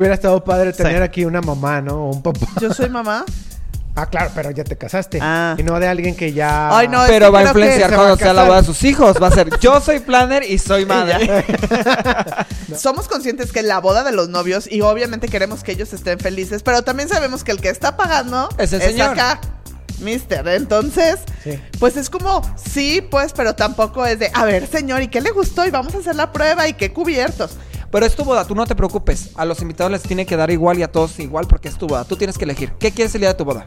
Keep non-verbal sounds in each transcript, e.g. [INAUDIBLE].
Hubiera estado padre tener aquí una mamá, ¿no? O un papá. Yo soy mamá. Ah, claro, pero ya te casaste. Ah. Y no de alguien que ya. Ay, no, es Pero que va a influenciar cuando sea la boda de sus hijos. Va a ser [LAUGHS] yo soy planner y soy madre. [LAUGHS] Somos conscientes que la boda de los novios y obviamente queremos que ellos estén felices, pero también sabemos que el que está pagando Es el señor. acá, mister. Entonces, Sí. pues es como, sí, pues, pero tampoco es de, a ver, señor, ¿y qué le gustó? Y vamos a hacer la prueba y qué cubiertos. Pero es tu boda, tú no te preocupes. A los invitados les tiene que dar igual y a todos igual porque es tu boda. Tú tienes que elegir. ¿Qué quieres el día de tu boda?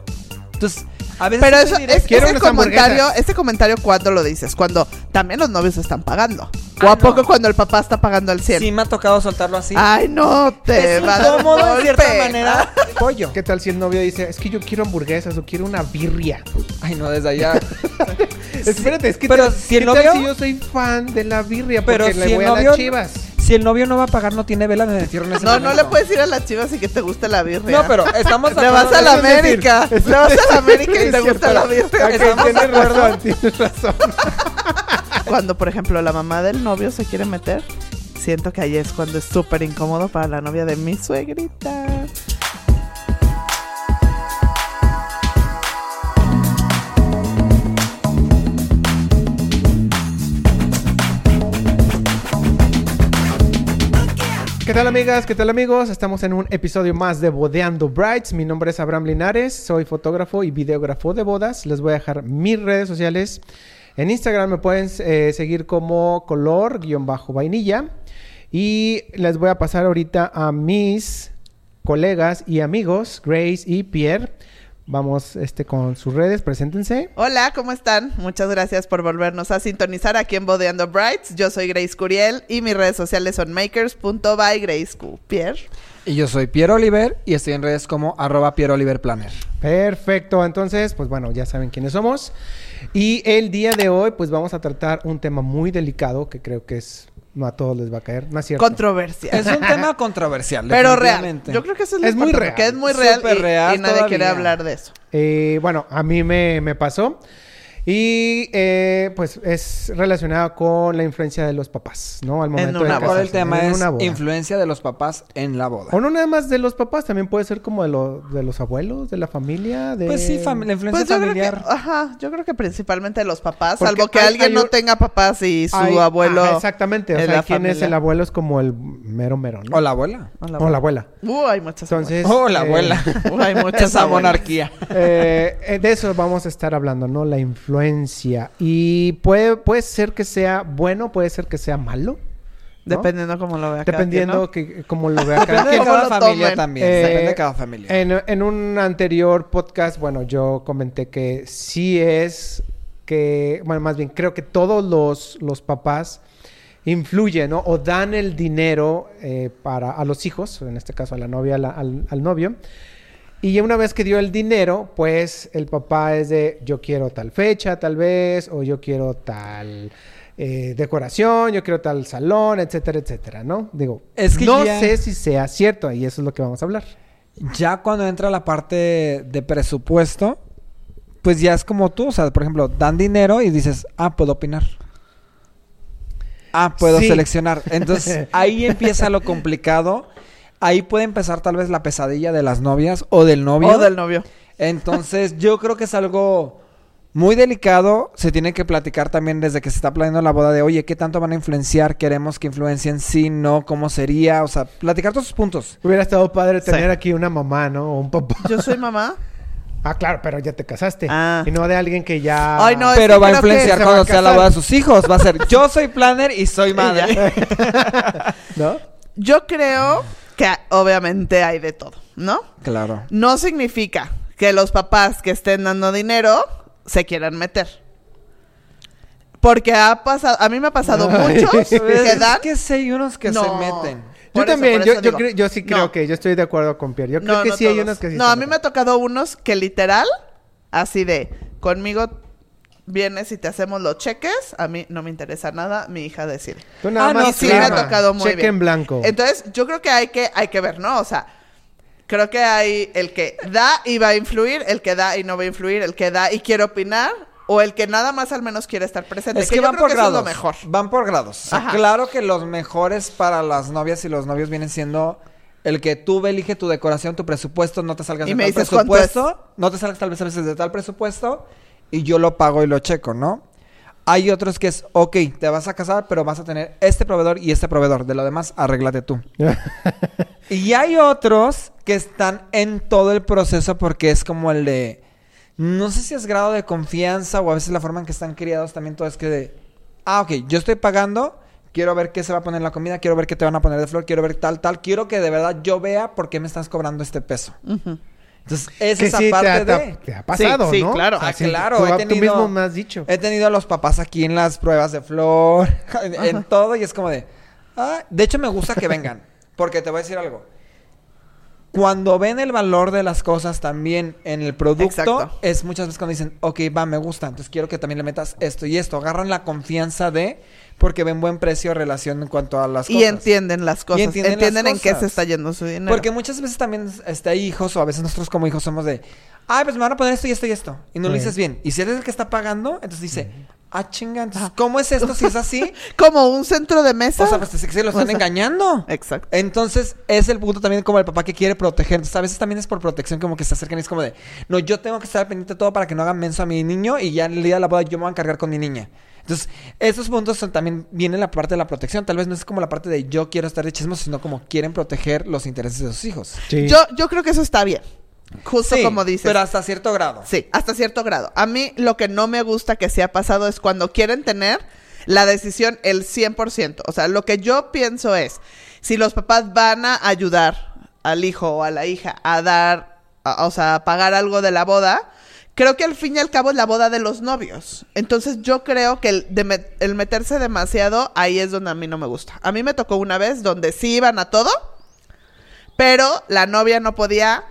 Entonces, a veces Pero eso te es quiero ese comentario, este comentario cuando lo dices, cuando también los novios están pagando. ¿O Ah, a poco no. cuando el papá está pagando al 100? sí me ha tocado soltarlo así. Ay, no te es va a dar incómodo de cierta manera. [LAUGHS] Pollo. ¿Qué tal si el novio dice, es que yo quiero hamburguesas o quiero una birria? Ay, no, desde allá. [LAUGHS] Espérate, es que Pero tal- si el ¿qué tal novio- si yo soy fan de la birria porque Pero le si voy el a novio- las chivas. Si el novio no va a pagar, no tiene vela en el entierro en ese No, no le puedes ir a las chivas y que te guste la birria. No, pero estamos [LAUGHS] Te vas a la. América. Te vas a la América y Es te gusta cierto. la birria. Ok, ¿Estamos de tienes acuerdo? razón, tienes razón. [LAUGHS] Cuando, por ejemplo, la mamá del novio se quiere meter, siento que ahí es cuando es súper incómodo para la novia de mi suegrita. ¿Qué tal amigas? ¿Qué tal amigos? Estamos en un episodio más de Bodeando Brides. Mi nombre es Abraham Linares, soy fotógrafo y videógrafo de bodas. Les voy a dejar mis redes sociales. En Instagram me pueden eh, seguir como color-vainilla. Y les voy a pasar ahorita a mis colegas y amigos, Grace y Pierre. Vamos este, con sus redes, preséntense. Hola, ¿cómo están? Muchas gracias por volvernos a sintonizar aquí en Bodeando Brights. Yo soy Grace Curiel y mis redes sociales son makers.bygracecu. Pierre. Y yo soy Piero Oliver y estoy en redes como arroba Piero Oliver Planner. Perfecto, entonces, pues bueno, ya saben quiénes somos. Y el día de hoy, pues vamos a tratar un tema muy delicado que creo que es, no a todos les va a caer, no es cierto. Controversia. Es un tema [LAUGHS] controversial. Pero real. Yo creo que eso es, Es muy real. Que es muy real, Súper y, real y nadie todavía. quiere hablar de eso. Eh, bueno, a mí me, me pasó. Y eh, pues es relacionado con la influencia de los papás, ¿no? Al momento una de boda. El tema en es una boda. influencia de los papás en la boda. O no nada más de los papás, también puede ser como de, lo- de los abuelos, de la familia, de... Pues sí, fam- la influencia Pues yo creo, familiar. que, ajá, yo creo que principalmente los papás, Porque salvo que hay- alguien hay no tenga papás y su Hay- abuelo. ajá, exactamente, o sea, la quién es el abuelo es como el mero mero, ¿no? O la abuela. O la abuela. Uh, hay muchas Entonces... Oh, la eh, abuela. abuelas. Uh, hay muchas Esa abuelas. monarquía. Eh, eh, de eso vamos a estar hablando, ¿no? La influencia. Y puede, puede ser que sea bueno, puede ser que sea malo. ¿no? Dependiendo cómo lo vea. cada Dependiendo quien, que, cómo lo vea [LAUGHS] cada Depende de quien. ¿Cómo cada familia tomen? también. Eh, Depende de cada familia. En, en un anterior podcast, bueno, yo comenté que sí es que, bueno, más bien creo que todos los, los papás influyen, ¿no? O dan el dinero eh, para a los hijos, en este caso a la novia, a la- al, al novio. Y una vez que dio el dinero, pues el papá es de yo quiero tal fecha, tal vez, o yo quiero tal eh, decoración, yo quiero tal salón, etcétera, etcétera, ¿no? Digo, Es que no ya- sé si sea cierto, y eso es lo que vamos a hablar. Ya cuando entra la parte de presupuesto, pues ya es como tú, o sea, por ejemplo, dan dinero y dices, ah, puedo opinar. Ah, puedo Sí. seleccionar. Entonces ahí [LAUGHS] empieza lo complicado. Ahí puede empezar tal vez la pesadilla de las novias o del novio. O del novio. Entonces [LAUGHS] yo creo que es algo muy delicado. Se tiene que platicar también desde que se está planeando la boda de, oye, ¿qué tanto van a influenciar? ¿Queremos que influencien? Sí, no, ¿cómo sería? O sea, platicar todos sus puntos. Hubiera estado padre Sí. tener aquí una mamá, ¿no? O un papá. Yo soy mamá. [LAUGHS] Ah, claro, pero ya te casaste. Ah. Y no de alguien que ya... Ay, no, es Pero va a influenciar cuando a sea la boda de sus hijos. Va a ser, yo soy planner y soy [LAUGHS] madre. ¿No? Yo creo que obviamente hay de todo, ¿no? Claro. No significa que los papás que estén dando dinero se quieran meter. Porque ha pasado, a mí me ha pasado Ay. muchos [LAUGHS] que Es dan. que sí hay unos que No. se meten. Yo Por también, yo, yo, digo, creo- yo sí creo no. que yo estoy de acuerdo con Pierre. Yo creo No, que sí hay unos que sí No, se a mí me ha tocado unos que literal, así de, conmigo vienes y te hacemos los cheques, a mí no me interesa nada, mi hija decide. Tú nada Ah, no, más sí me ha tocado muy cheque bien. en blanco. Entonces, yo creo que hay que, hay que ver, ¿no? O sea, creo que hay el que da y va a influir, el que da y no va a influir, el que da y quiere opinar, o el que nada más al menos quiere estar presente. Es que, yo van creo por que eso es grados. lo mejor. Van por grados. O sea, claro que los mejores para las novias y los novios vienen siendo El que tú elige tu decoración, tu presupuesto, no te salgas Y de me tal dices presupuesto, no te salgas tal vez a veces de tal presupuesto y yo lo pago y lo checo, ¿no? Hay otros que es, ok, te vas a casar, pero vas a tener este proveedor y este proveedor. De lo demás, arréglate tú. [LAUGHS] Y hay otros que están en todo el proceso porque es como el de. No sé si es grado de confianza o a veces la forma en que están criados también todo es que de. Ah, ok, yo estoy pagando. Quiero ver qué se va a poner en la comida. Quiero ver qué te van a poner de flor. Quiero ver tal, tal. Quiero que de verdad yo vea por qué me estás cobrando este peso. Ujú. Entonces, es Que esa sí te parte ha, te de. ha- te ha pasado, Sí, sí, ¿no? claro. O sea, Ah, sí, claro, Tú, he tú tenido- mismo me has dicho. He tenido a los papás aquí en las pruebas de flor, [LAUGHS] en, todo, y es como de. Ah, de hecho, me gusta que [LAUGHS] vengan. Porque te voy a decir algo. Cuando ven el valor de las cosas también en el producto, Exacto. es muchas veces cuando dicen, ok, va, me gusta, entonces quiero que también le metas esto y esto. Agarran la confianza de, porque ven buen precio relación en cuanto a las Y cosas. entienden las cosas. entienden entienden, las en qué se está yendo su dinero. Porque muchas veces también este, hay hijos, o a veces nosotros como hijos somos de, ay, pues me van a poner esto y esto y esto. Y no lo dices bien. Y si eres el que está pagando, entonces dice, ah, chinga, entonces, ¿cómo es esto si es así? [LAUGHS] Como un centro de mesa. o sea, pues es que se lo están O sea, engañando. Exacto. Entonces, es el punto también como el papá que quiere proteger. Entonces, a veces también es por protección como que se acercan y es como de, no, yo tengo que estar pendiente de todo para que no hagan menso a mi niño y ya el día de la boda yo me voy a encargar con mi niña. Entonces, esos puntos son, también vienen la parte de la protección. Tal vez no es como la parte de yo quiero estar de chismos, sino como quieren proteger los intereses de sus hijos. Sí. Yo, yo creo que eso está bien. Justo Sí, como dices. Pero hasta cierto grado. Sí, hasta cierto grado. A mí lo que no me gusta que se ha pasado es cuando quieren tener la decisión el 100%. O sea, lo que yo pienso es, si los papás van a ayudar al hijo o a la hija a dar, a- o sea, a pagar algo de la boda, creo que al fin y al cabo es la boda de los novios. Entonces yo creo que el, de met- el meterse demasiado, ahí es donde a mí no me gusta. A mí me tocó una vez donde sí iban a todo, pero la novia no podía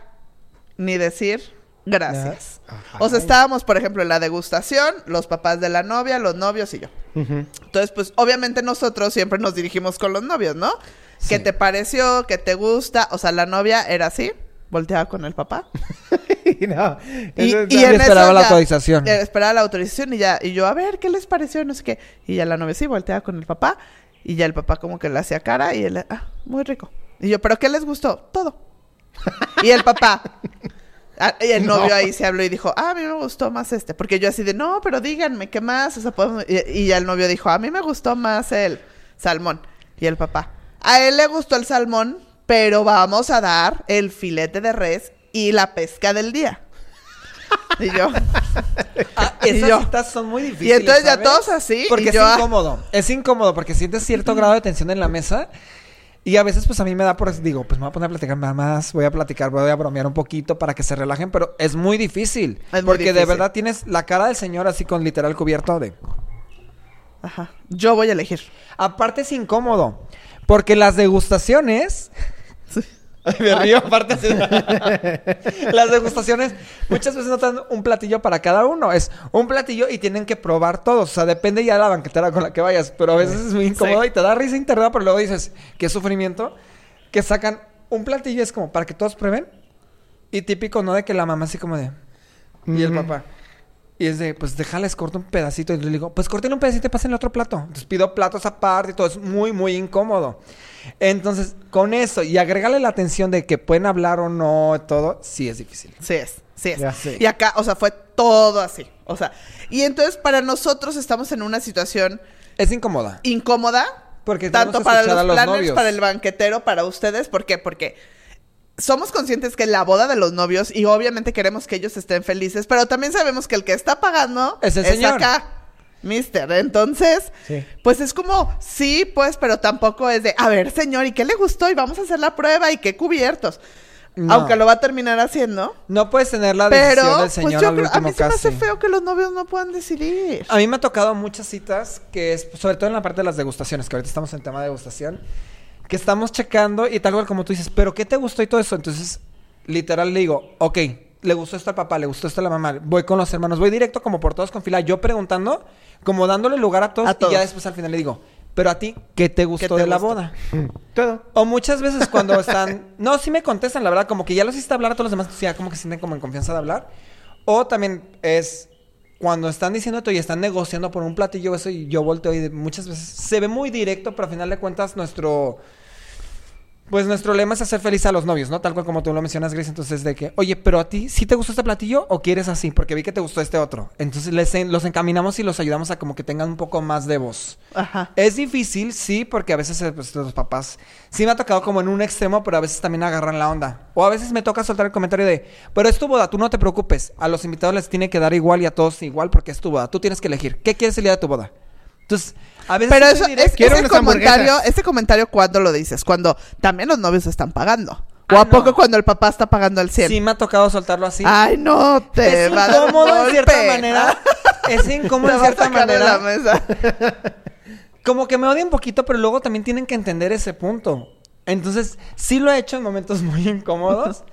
ni decir gracias. Ajá. O sea, estábamos, por ejemplo, en la degustación, los papás de la novia, los novios y yo. Entonces, pues, obviamente nosotros siempre nos dirigimos con los novios, ¿no? Sí. ¿Qué te pareció? ¿Qué te gusta? O sea, la novia era así, volteaba con el papá. [LAUGHS] no, Y, y Y en esperaba eso la ya- autorización. eh, esperaba la autorización y ya, y yo, a ver, ¿qué les pareció? No sé qué. Y ya la novia sí, volteaba con el papá. Y ya el papá como que le hacía cara y él, ah, muy rico. Y yo, ¿pero qué les gustó? Todo. y el papá. [LAUGHS] ah, y el novio No. ahí se habló y dijo, ah, a mí me gustó más este. Porque yo así de, no, pero díganme, ¿qué más? O sea, podemos... y, y ya el novio dijo, a mí me gustó más el salmón. Y el papá, a él le gustó el salmón, pero vamos a dar el filete de res y la pesca del día. Y yo, [LAUGHS] Ah, Y esas yo- citas son muy difíciles. y entonces ya ¿sabes? todos así, Porque y es yo, ah. incómodo. Es incómodo porque sientes cierto grado de tensión en la mesa. Y a veces, pues a mí me da por. Digo, pues me voy a poner a platicar nada más. Voy a platicar, voy a bromear un poquito para que se relajen. Pero es muy difícil. Es muy porque de verdad tienes la cara del señor así con literal cubierto de. Ajá, yo voy a elegir. Aparte, es incómodo. Porque las degustaciones. Ay, me río, [LAUGHS] aparte. Las degustaciones muchas veces no te dan un platillo para cada uno. Es un platillo y tienen que probar todos. O sea, depende ya de la banquetera con la que vayas. Pero a veces es muy incómodo Sí. y te da risa interna, pero luego dices, qué sufrimiento. Que sacan un platillo, es como para que todos prueben. Y típico, ¿no? De que la mamá así como de... Y el papá. Y es de, pues déjales, corto un pedacito. Y le digo, pues corten un pedacito y pasen el otro plato. Entonces pido platos aparte y todo. Es muy, muy incómodo. Entonces, con eso y agregarle la atención de que pueden hablar o no, todo, sí es difícil. Sí es, sí es. Ya. Y acá, o sea, fue todo así. O sea, y entonces para nosotros estamos en una situación Es incómoda. incómoda. Porque tenemos tanto que para los, los planners, novios. para el banquetero, para ustedes. ¿Por qué? Porque somos conscientes que es la boda de los novios y obviamente queremos que ellos estén felices, pero también sabemos que el que está pagando Es el señor. acá, mister. Entonces, Sí. pues es como, sí, pues, pero tampoco es de, a ver, señor, ¿y qué le gustó? Y vamos a hacer la prueba y qué cubiertos. No. Aunque lo va a terminar haciendo. No puedes tener la decisión Pero, del pues señor yo al creo, a último mí se me hace feo que los novios no puedan decidir. A mí me ha tocado muchas citas que es, sobre todo en la parte de las degustaciones, que ahorita estamos en tema de degustación, que estamos checando y tal cual como tú dices, pero ¿qué te gustó y todo eso? Entonces, literal le digo, ok, le gustó esto al papá, le gustó esto a la mamá, voy con los hermanos, voy directo como por todos con fila, yo preguntando, como dándole lugar a todos, A y ya después al final le digo, pero a ti, ¿qué te gustó te de la gustó? boda? [LAUGHS] Todo. O muchas veces cuando están... [LAUGHS] No, sí me contestan, la verdad. Como que ya los hiciste hablar a todos los demás. entonces ya como que se sienten como en confianza de hablar. O también es... Cuando están diciendo esto y están negociando por un platillo eso y yo volteo y muchas veces se ve muy directo, pero al final de cuentas nuestro... Pues nuestro lema es hacer feliz a los novios, ¿no? Tal cual como tú lo mencionas, Grace. Entonces, de que, oye, pero a ti, ¿sí te gustó este platillo o quieres así? Porque vi que te gustó este otro. Entonces, les en- los encaminamos y los ayudamos a como que tengan un poco más de voz. Ajá. Es difícil, sí, porque a veces eh, pues, los papás sí me ha tocado como en un extremo, pero a veces también agarran la onda. O a veces me toca soltar el comentario de, pero es tu boda, tú no te preocupes. A los invitados les tiene que dar igual y a todos igual porque es tu boda. Tú tienes que elegir. ¿Qué quieres el día de tu boda? Entonces, a veces Pero eso es Quiero ese unas comentario, este comentario ¿cuándo lo dices? Cuando también los novios están pagando. ¿O Ah, a poco no. cuando el papá está pagando el 100? Sí me ha tocado soltarlo así. Ay, no, te es va incómodo en cierta manera. [LAUGHS] Es incómodo a cierta de la manera. mesa. [LAUGHS] Como que me odian un poquito, pero luego también tienen que entender ese punto. Entonces, sí lo he hecho en momentos [LAUGHS] muy incómodos.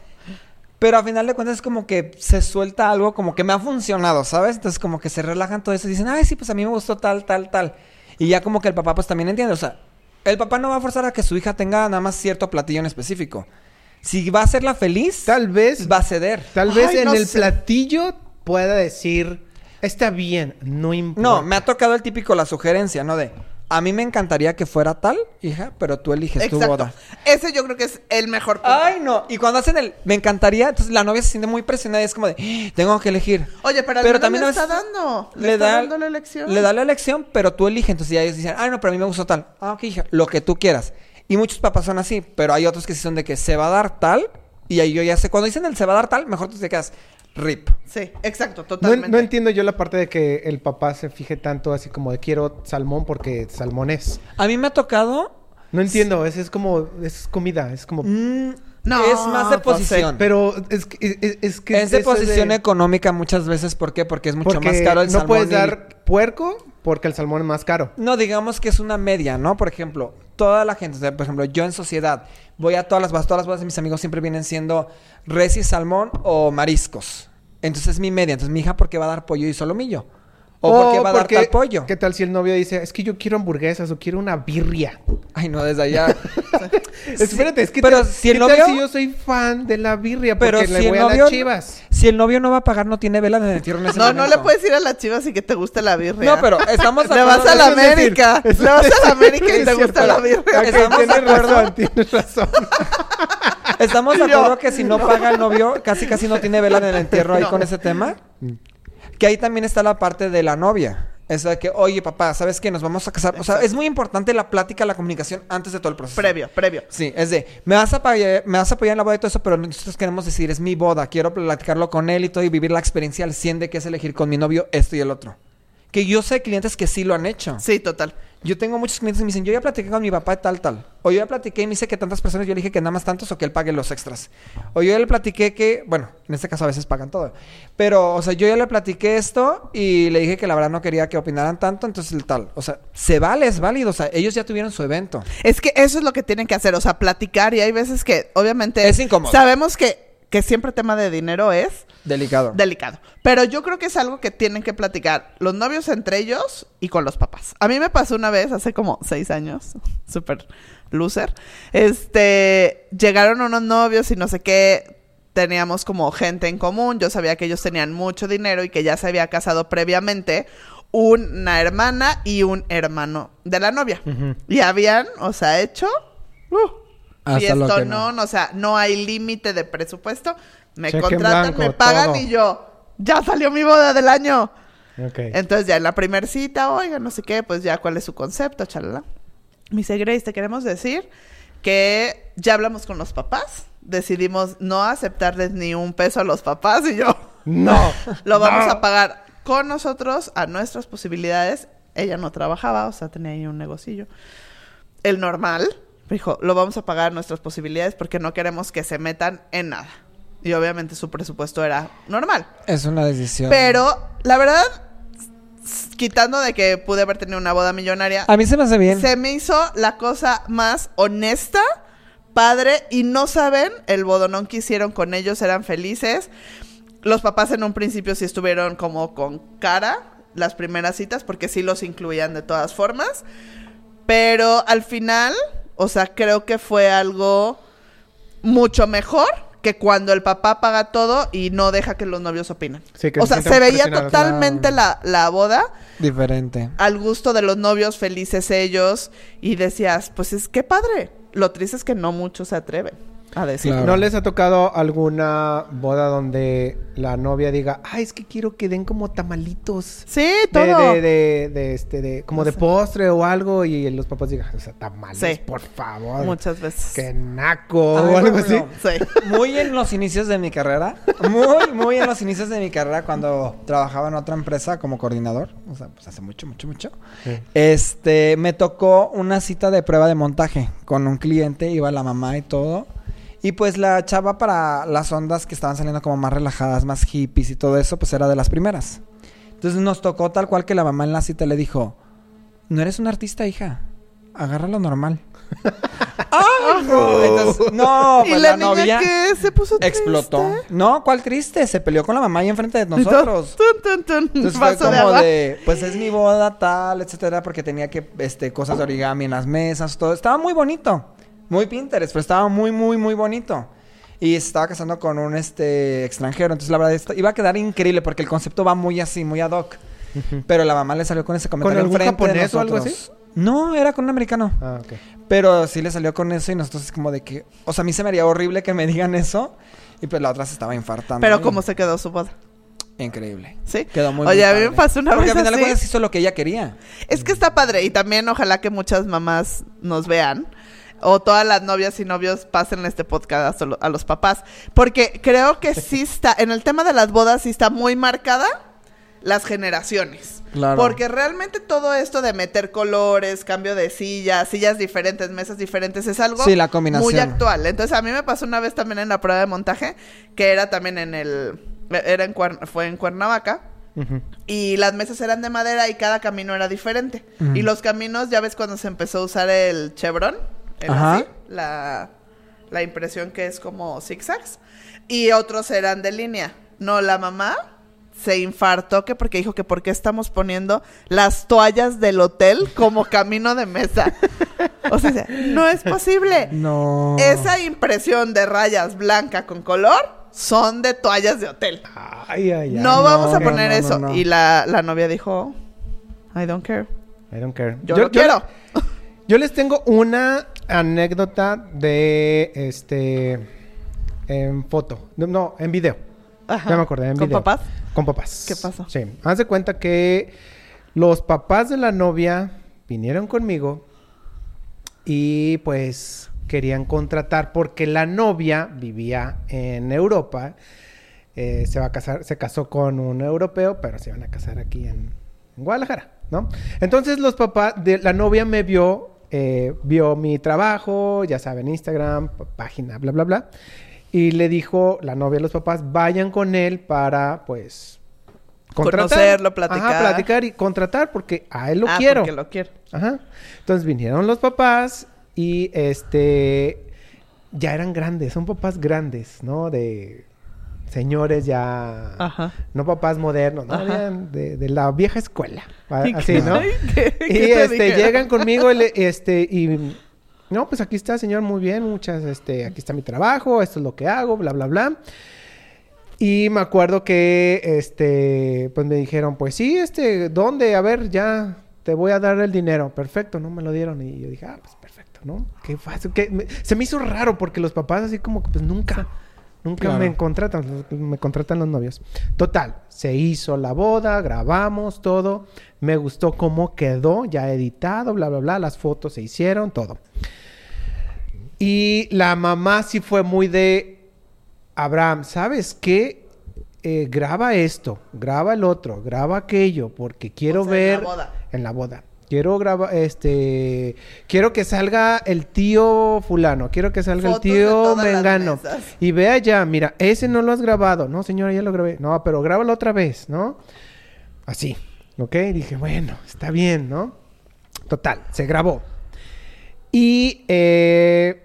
Pero a final de cuentas es como que se suelta algo como que me ha funcionado, ¿sabes? Entonces como que se relajan todo eso y dicen, ay, sí, pues a mí me gustó tal, tal, tal. Y ya como que el papá pues también entiende. O sea, el papá no va a forzar a que su hija tenga nada más cierto platillo en específico. Si va a hacerla feliz, Tal vez, va a ceder. tal vez Ay, en no el sé. platillo pueda decir, está bien, no importa. No, me ha tocado el típico la sugerencia, ¿no? De, a mí me encantaría que fuera tal, hija, pero tú eliges tu boda. Ese yo creo que es el mejor punto. Ay, no. Y cuando hacen el me encantaría, entonces la novia se siente muy presionada y es como de, "Ah, tengo que elegir. Oye, pero, Pero también le está dando. Le, Le está da, dando la elección. le da la elección, pero tú eliges. Entonces ya ellos dicen, ay, no, pero a mí me gustó tal. Ah, ok, hija, lo que tú quieras. Y muchos papás son así, pero hay otros que sí son de que se va a dar tal. Y ahí yo ya sé, cuando dicen el se va a dar tal, mejor tú te quedas rip. Sí, exacto, No, totalmente. no entiendo yo la parte de que el papá se fije tanto así como de quiero salmón porque salmón es. A mí me ha tocado. No entiendo, es, es como, es comida, es como... mm, No, es más de José, posición. Pero es que... Es, es que es de posición de- económica muchas veces. ¿Por qué? Porque es mucho porque más caro el no salmón. puedes y- dar puerco porque el salmón es más caro. No, digamos que es una media, ¿no? Por ejemplo, toda la gente, o sea, por ejemplo, yo en sociedad voy a todas las bodas, todas las bodas de mis amigos siempre vienen siendo res y salmón o mariscos. Entonces es mi media. Entonces mi hija, ¿por qué va a dar pollo y solomillo? ¿O por qué va a dar porque- pollo? ¿Qué tal si el novio dice, es que yo quiero hamburguesas o quiero una birria? Ay, no, desde allá. [LAUGHS] Espérate, es que pero tal- si el ¿qué tal novio- si yo soy fan de la birria porque Pero le si el voy a novio... las chivas? Si el novio no va a pagar, no tiene vela en el entierro en ese No, no momento. le puedes ir a las chivas y que te guste la birria. No, pero estamos [LAUGHS] de Le vas a la América. Le vas a la América y te gusta la birria. ¿Estamos de tienes acuerdo? razón, tienes razón. Estamos de acuerdo que si no paga el novio, casi casi no tiene vela en el entierro ahí No. con ese tema. Que ahí también está la parte de la novia. Eso de que, oye, papá, ¿sabes qué? Nos vamos a casar. O sea, es muy importante la plática, la comunicación antes de todo el proceso. Previo, previo. Sí, es de, me vas, a apoyar, me vas a apoyar en la boda y todo eso, pero nosotros queremos decir, es mi boda, quiero platicarlo con él y todo y vivir la experiencia al 100 de que es elegir con mi novio esto y el otro. Que yo sé clientes que sí lo han hecho. Sí, total. Yo tengo muchos clientes que me dicen, yo ya platiqué con mi papá tal, tal. O yo ya platiqué y me dice que tantas personas, yo le dije que nada más tantos o que él pague los extras. O yo ya le platiqué que, bueno, en este caso a veces pagan todo. Pero, o sea, yo ya le platiqué esto y le dije que la verdad no quería que opinaran tanto, entonces el tal. O sea, se vale, es válido. O sea, ellos ya tuvieron su evento. Es que eso es lo que tienen que hacer, o sea, platicar y hay veces que obviamente Es incómodo. sabemos que, que siempre tema de dinero es Delicado. delicado, pero yo creo que es algo que tienen que platicar los novios entre ellos y con los papás. A mí me pasó una vez hace como seis años, [LAUGHS] súper loser, este, llegaron unos novios y no sé qué, teníamos como gente en común, yo sabía que ellos tenían mucho dinero y que ya se había casado previamente una hermana y un hermano de la novia. Y habían, o sea, hecho... Uh, Hasta lo que fiestonón, o sea, no hay límite de presupuesto. Me Cheque contratan, blanco, me pagan todo. y yo, ya salió mi boda del año. Ok. Entonces ya en la primer cita, oiga, no sé qué, pues ya cuál es su concepto, chalala. Me dice, Grace, te queremos decir que ya hablamos con los papás, decidimos no aceptarles ni un peso a los papás y yo, No. lo vamos No. a pagar con nosotros a nuestras posibilidades. Ella no trabajaba, o sea, tenía ahí un negocillo. El normal, dijo, lo vamos a pagar nuestras posibilidades porque no queremos que se metan en nada. Y obviamente su presupuesto era normal. Es una decisión. Pero, la verdad, quitando de que pude haber tenido una boda millonaria, A mí se me hace bien. se me hizo la cosa más honesta, padre, y no saben el bodonón que hicieron con ellos, eran felices. Los papás en un principio sí estuvieron como con cara las primeras citas, porque sí los incluían de todas formas. Pero al final, o sea, creo que fue algo mucho mejor que cuando el papá paga todo y no deja que los novios opinen. Sí, que o se sea, se veía totalmente la, la boda Diferente. al gusto de los novios, felices ellos, y decías, pues es que padre. Lo triste es que no muchos se atreven a decir. Claro. ¿No les ha tocado alguna boda donde la novia diga, ay, es que quiero que den como tamalitos? Sí, De, todo. de, de, de, este, de, como O de postre o algo y los papás digan, o sea, tamales, Sí. por favor. Muchas veces. Que naco o algo así. Sí. [LAUGHS] Muy en los inicios de mi carrera, muy, muy en los inicios de mi carrera cuando trabajaba en otra empresa como coordinador, o sea, pues hace mucho, mucho, mucho. Sí. Este, me tocó una cita de prueba de montaje con un cliente, iba la mamá y todo. Y pues la chava para las ondas que estaban saliendo como más relajadas, más hippies y todo eso, pues era de las primeras. Entonces nos tocó tal cual que la mamá en la cita le dijo, no eres una artista, hija, agarra lo normal. [LAUGHS] ¡Ay, no! Entonces, no, y pues la, la, niña novia que se puso triste. explotó. No, ¿cuál triste? Se peleó con la mamá ahí enfrente de Y nosotros. tun, tun, tun, Entonces fue como de, pues es mi boda, tal, etcétera, porque tenía que, este, cosas de origami en las mesas, todo. Estaba muy bonito. Muy Pinterest, pero estaba muy, muy, muy bonito. Y se estaba casando con un, este, extranjero. Entonces, la verdad, esto iba a quedar increíble porque el concepto va muy así, muy ad hoc. Pero la mamá le salió con ese comentario algún enfrente de japonés o algo nosotros. No, era con un americano. Ah, ok. Pero sí le salió con eso y nosotros es como de que... O sea, a mí se me haría horrible que me digan eso. Y pues la otra se estaba infartando. Pero cómo se quedó su boda. Increíble. ¿Sí? Quedó muy Oye, muy a mí me pasó una Porque vez al final de así. cuentas hizo lo que ella quería. Es que está padre y también ojalá que muchas mamás nos vean o todas las novias y novios pasen este podcast a lo- a los papás, porque creo que sí [LAUGHS] está, en el tema de las bodas sí está muy marcada las generaciones. Claro. Porque realmente todo esto de meter colores, cambio de sillas, sillas diferentes, mesas diferentes, es algo Sí, la combinación. muy actual. Entonces a mí me pasó una vez también en la prueba de montaje, que era también en el, era en fue en Cuernavaca. Y las mesas eran de madera y cada camino era diferente. Y los caminos, ya ves cuando se empezó a usar el chevron, Ajá. así, la, la impresión que es como zigzags. Y otros eran de línea. No, la mamá se infartó que porque dijo que por qué estamos poniendo las toallas del hotel como camino de mesa. O sea, no es posible. No. Esa impresión de rayas blanca con color son de toallas de hotel. Ay, ay, ay. No, vamos a poner no, eso. no. Y la, la novia dijo, I don't care. I don't care. Yo, lo quiero. Yo les tengo una anécdota de este en foto. No, en video. Ajá. Ya me acordé, en ¿Con video. papás? Con papás. ¿Qué pasó? Sí. Haz de cuenta que los papás de la novia vinieron conmigo y pues querían contratar porque la novia vivía en Europa. eh, se va a casar, se casó con un europeo, pero se van a casar aquí en, en Guadalajara, ¿no? Entonces los papás de la novia me vio, eh, vio mi trabajo, ya saben, Instagram, página, bla, bla, bla. Y le dijo la novia a los papás, vayan con él para, pues, Conocerlo, platicar. Ajá, platicar y contratar porque a él lo ah, quiero. porque lo quiero. Ajá. Entonces vinieron los papás y este ya eran grandes, son papás grandes, ¿no? De señores ya Ajá. no papás modernos, ¿no? De, de la vieja escuela, a- ¿Y así, qué- ¿no? qué- qué Y te este dijeron? [LAUGHS] llegan conmigo y este y no, pues aquí está, señor, muy bien, muchas este aquí está mi trabajo, esto es lo que hago, bla bla bla. Y me acuerdo que, este, pues me dijeron, pues sí, este, ¿dónde? A ver, ya te voy a dar el dinero. Perfecto, no me lo dieron. Y yo dije, ah, pues perfecto, ¿no? Qué fácil. que me- se me hizo raro porque los papás así como que pues nunca, nunca Claro. me contratan, me contratan los novios. Total, se hizo la boda, grabamos todo. Me gustó cómo quedó, ya editado, bla, bla, bla. Las fotos se hicieron, todo. Y la mamá sí fue muy de Abraham, ¿sabes qué? Eh, graba esto, graba el otro, graba aquello, porque quiero O sea, en ver la boda. en la boda. Quiero grabar, este, quiero que salga el tío fulano, quiero que salga Fotos el tío mengano. Y vea ya, mira, ese no lo has grabado. No, señora, ya lo grabé. No, pero grábalo otra vez, ¿no? Así, ¿ok? Dije, bueno, está bien, ¿no? Total, se grabó. Y eh,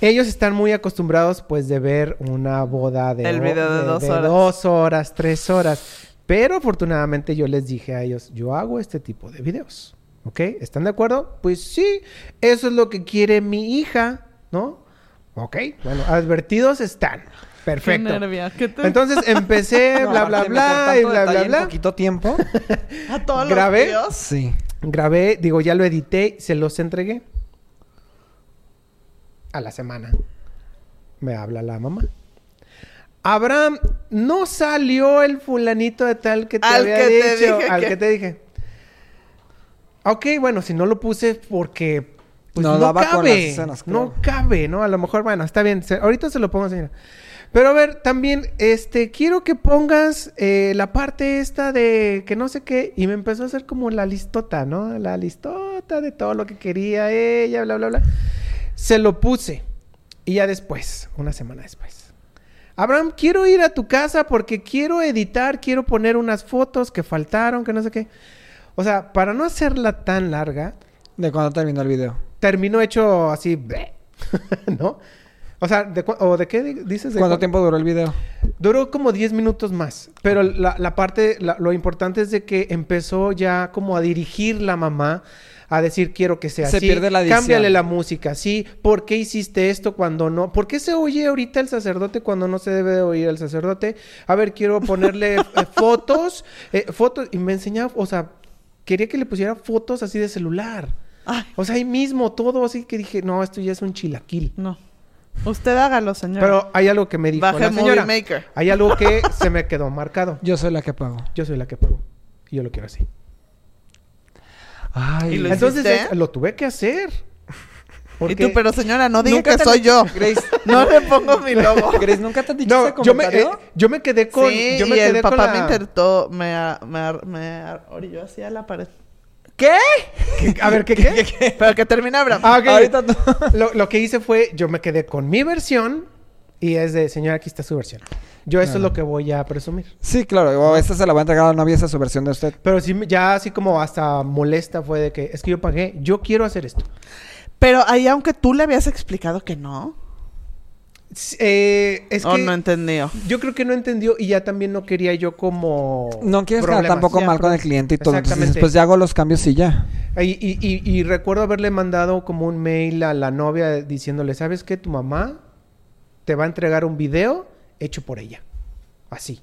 ellos están muy acostumbrados, pues, de ver una boda de, El video de dos horas. dos horas, tres horas. Pero afortunadamente yo les dije a ellos, yo hago este tipo de videos. ¿Ok? ¿Están de acuerdo? Pues sí, eso es lo que quiere mi hija, ¿no? Ok, bueno, advertidos están. Perfecto. Qué nervia. ¿Qué te... Entonces empecé, [LAUGHS] No, bla, bla, bla, y bla, bla, detalle en bla. poquito tiempo. [LAUGHS] a todos grabé. los videos. Sí. Grabé, digo, ya lo edité, se los entregué. A la semana. Me habla la mamá. Abraham, no salió el fulanito de tal que te Al había que te dicho. dije al que- que te dije. Ok, bueno, si no lo puse porque pues, No no, daba con las cabe. escenas, No claro. cabe, ¿no? A lo mejor, bueno, está bien. se- ahorita se lo pongo, señora. Pero a ver, también, este, quiero que pongas eh, la parte esta de que no sé qué. Y me empezó a hacer como la listota, ¿no? La listota de todo lo que quería ella, bla, bla, bla. Se lo puse. Y ya después, una semana después. Abraham, quiero ir a tu casa porque quiero editar, quiero poner unas fotos que faltaron, que no sé qué. O sea, para no hacerla tan larga, ¿De cuándo terminó el video? terminó hecho así, [LAUGHS] ¿no? O sea, ¿de, o de qué di- dices? ¿De ¿Cuánto cu- tiempo duró el video? Duró como 10 minutos más. Pero la, la parte, la- lo importante es de que empezó ya como a dirigir la mamá a decir quiero que sea Se así. pierde la edición. Cámbiale la música, sí. ¿Por qué hiciste esto cuando no? ¿Por qué se oye ahorita el sacerdote cuando no se debe de oír el sacerdote? A ver, quiero ponerle [LAUGHS] eh, fotos, eh, fotos. Y me enseñaba, o sea, quería que le pusiera fotos así de celular. Ay, O sea, ahí mismo, todo así que dije, no, esto ya es un chilaquil. no. Usted hágalo, señor. Pero hay algo que me dijo Baje la señora. Movie Maker. Hay algo que [LAUGHS] se me quedó marcado. Yo soy la que pago. Yo soy la que pago. Y yo lo quiero así. Ay. ¿Y lo Entonces es- lo tuve que hacer. Y tú, pero señora, no diga Nunca que soy yo. Grace, [LAUGHS] No le pongo mi logo. Grace, ¿nunca te han dicho No, ese yo me, comentario? eh, yo me quedé con. sí, yo me y quedé el con papá la- me intentó, me, a- me, me orilló así a la pared. ¿Qué? ¿Qué? A ver, ¿qué qué? [LAUGHS] Pero que termine Abraham. Ah. Ahorita no. [LAUGHS] Lo, lo que hice fue, yo me quedé con mi versión y es de, señora, aquí está su versión. Yo eso es lo que voy a presumir. Sí, claro. O esta se la voy a entregar a la novia, esa es su versión de usted. Pero sí, ya así como hasta molesta fue de que, es que yo pagué, yo quiero hacer esto. Pero ahí, aunque tú le habías explicado que no. Eh, es oh, que no entendió. yo creo que no entendió y ya también no quería yo como... No quieres quedar problemas. tampoco Ya, mal con el cliente y todo. Entonces, después ya hago los cambios y ya. Y, y- y- y recuerdo haberle mandado como un mail a la novia diciéndole, ¿sabes qué? Tu mamá te va a entregar un video hecho por ella. Así.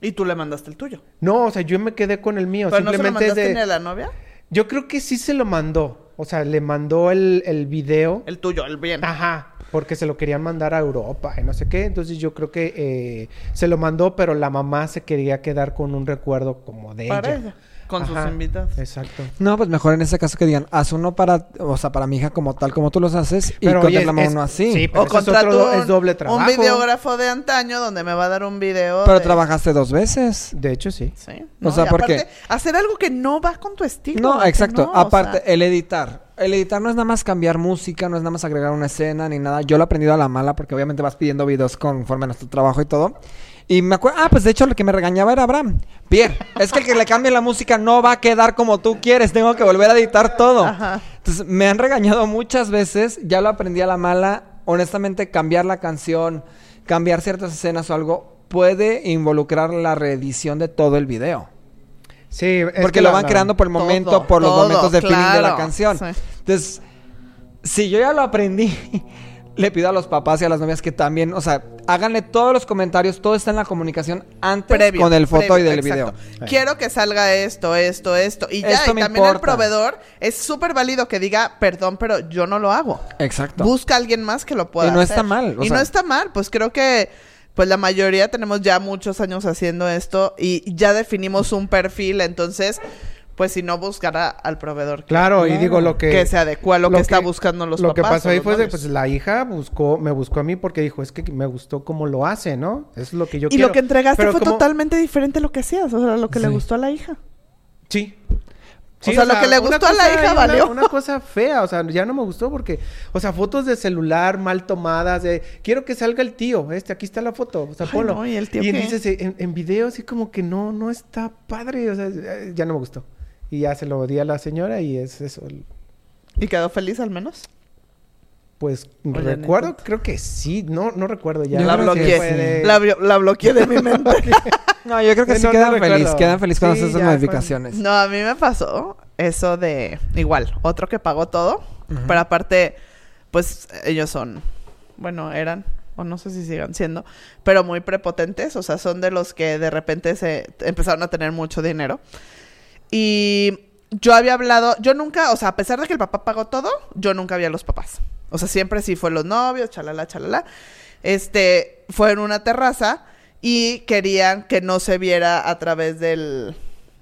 Y tú le mandaste el tuyo. No, o sea, yo me quedé con el mío. Pero no se lo Simplemente mandaste de... ni a la novia. Yo creo que sí se lo mandó. O sea, le mandó el, el video. El tuyo, el bien. Ajá. Porque se lo querían mandar a Europa y no sé qué. Entonces yo creo que eh, se lo mandó, pero la mamá se quería quedar con un recuerdo como de Para ella. ella. Con Ajá, sus invitados. Exacto. No, pues mejor en ese caso que digan, haz uno para, o sea, para mi hija como tal, como tú los haces, y Pero, oye, contémplame es- uno así. sí, pero O eso es otro- un, es doble un trabajo. videógrafo de antaño donde me va a dar un video. Pero de- trabajaste dos veces. De hecho, sí. Sí. O sea, y porque- Hacer algo que no va con tu estilo. No, exacto. no, o Aparte, sea, el editar. El editar no es nada más cambiar música, no es nada más agregar una escena ni nada. Yo lo he aprendido a la mala porque obviamente vas pidiendo videos conforme a nuestro trabajo y todo. Y me acuerdo, ah, pues de hecho lo que me regañaba era Abraham. Pierre, es que el que le cambie la música no va a quedar como tú quieres, tengo que volver a editar todo. Ajá. Entonces, me han regañado muchas veces, ya lo aprendí a la mala. Honestamente, cambiar la canción, cambiar ciertas escenas o algo, puede involucrar la reedición de todo el video. Sí, es Porque que lo van la- creando por el Todo, momento, por los todo, momentos de feeling de la claro, canción. sí. Entonces, si yo ya lo aprendí, le pido a los papás y a las novias que también, o sea, háganle todos los comentarios, todo está en la comunicación antes previo, con el foto previo, y del exacto. video. Quiero que salga esto, esto, esto. Y ya, Esto y también el proveedor es súper válido que diga, perdón, pero yo no lo hago. Exacto. Busca a alguien más que lo pueda Y no hacer. está mal, o y sea- no está mal, pues creo que pues la mayoría tenemos ya muchos años haciendo esto y ya definimos un perfil, entonces pues si no buscar a- al proveedor que, Claro, y digo lo que... que se adecua a lo, que, está buscando los Lo papás. que pasó ahí fue de, pues la hija buscó, me buscó a mí porque dijo, es que me gustó cómo lo hace, ¿no? Es lo que yo y quiero. lo que entregaste Pero fue como- totalmente diferente a lo que hacías, o sea, lo que le gustó a la hija. Sí. O sea, lo que le gustó a la hija una- valió. Una, cosa fea, o sea, ya no me gustó porque, o sea, fotos de celular mal tomadas, de, quiero que salga el tío, este, aquí está la foto, o sea, Ay, ponlo. no, ¿y el tío y dices, en, en video así como que no, no está padre, o sea, ya no me gustó. Y ya se lo di a la señora y es eso. ¿Y quedó feliz al menos? Pues Oye, recuerdo, creo que sí, no, no recuerdo ya. La bloqueé. de- La, blo- la bloqueé de mi mente. [LAUGHS] No, yo creo que sí no, no quedan recuerdo. felices, quedan felices cuando Sí, haces esas fue- modificaciones. No, a mí me pasó eso de igual, otro que pagó todo, pero aparte, pues ellos son, bueno, eran o no sé si sigan siendo, pero muy prepotentes, o sea, son de los que de repente se empezaron a tener mucho dinero. Y yo había hablado, yo nunca, o sea, a pesar de que el papá pagó todo, yo nunca vi a los papás. O sea, siempre sí fue los novios, chalala, chalala. Este, fue en una terraza y querían que no se viera a través del,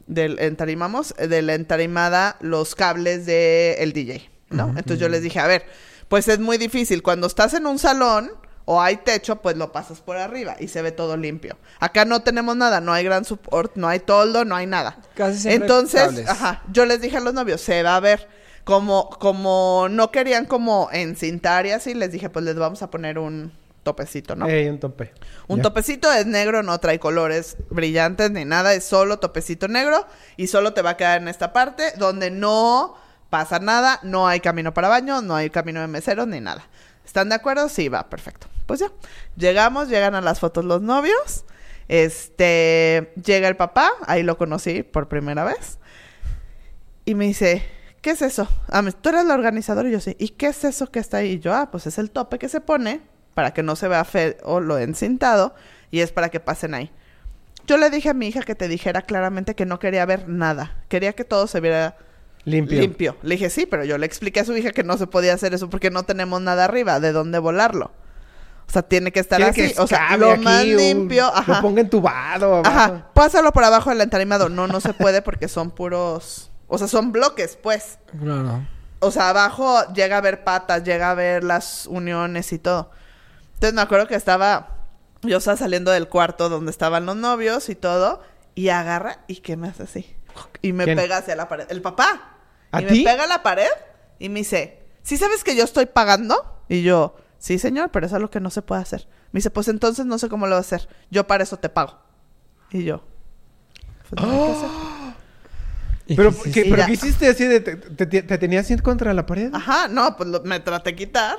del entarimamos, de la entarimada los cables del el DJ, ¿no? Entonces yo les dije, a ver, pues es muy difícil. Cuando estás en un salón o hay techo, pues lo pasas por arriba y se ve todo limpio. Acá no tenemos nada, no hay gran support, no hay toldo, no hay nada. Casi siempre hay Entonces, ajá, yo les dije a los novios, se va a ver. Como, como no querían como encintar y así, les dije, pues les vamos a poner un topecito, ¿no? Ey, un tope. Un Ya. topecito es negro, no trae colores brillantes ni nada, es solo topecito negro y solo te va a quedar en esta parte donde no pasa nada, no hay camino para baño, no hay camino de meseros ni nada. ¿Están de acuerdo? Sí, va, perfecto. Pues ya, llegamos, llegan a las fotos los novios, este, llega el papá, ahí lo conocí por primera vez, y me dice, ¿qué es eso? Ah, tú eres la organizadora y yo sí. ¿Y qué es eso que está ahí? Y yo, ah, pues es el tope que se pone para que no se vea feo lo encintado y es para que pasen ahí. Yo le dije a mi hija que te dijera claramente que no quería ver nada. Quería que todo se viera Limpio. limpio. Le dije, sí, pero yo le expliqué a su hija que no se podía hacer eso porque no tenemos nada arriba, de dónde volarlo. O sea, tiene que estar así. que o sea, lo aquí, más un- limpio. Lo Ajá. ponga entubado. abajo. Ajá. Pásalo por abajo del entarimado. No, no se puede porque son puros. O sea, son bloques, pues. Claro. O sea, abajo llega a ver patas, llega a ver las uniones y todo. Entonces me acuerdo que estaba. Yo estaba saliendo del cuarto donde estaban los novios y todo. Y agarra y que me hace así. Y me ¿Quién? pega hacia la pared. El papá. ¿A y ti? me pega a la pared y me dice, ¿sí sabes que yo estoy pagando? Y yo, sí, señor, pero eso es lo que no se puede hacer. Me dice, pues entonces no sé cómo lo va a hacer. Yo para eso te pago. Y yo, pues no hay que hacer. ¿Y Pero, qué hiciste? ¿qué, Y pero. ¿qué hiciste así de... Te, te- te tenías así contra la pared? Ajá, no, pues lo- me traté de quitar.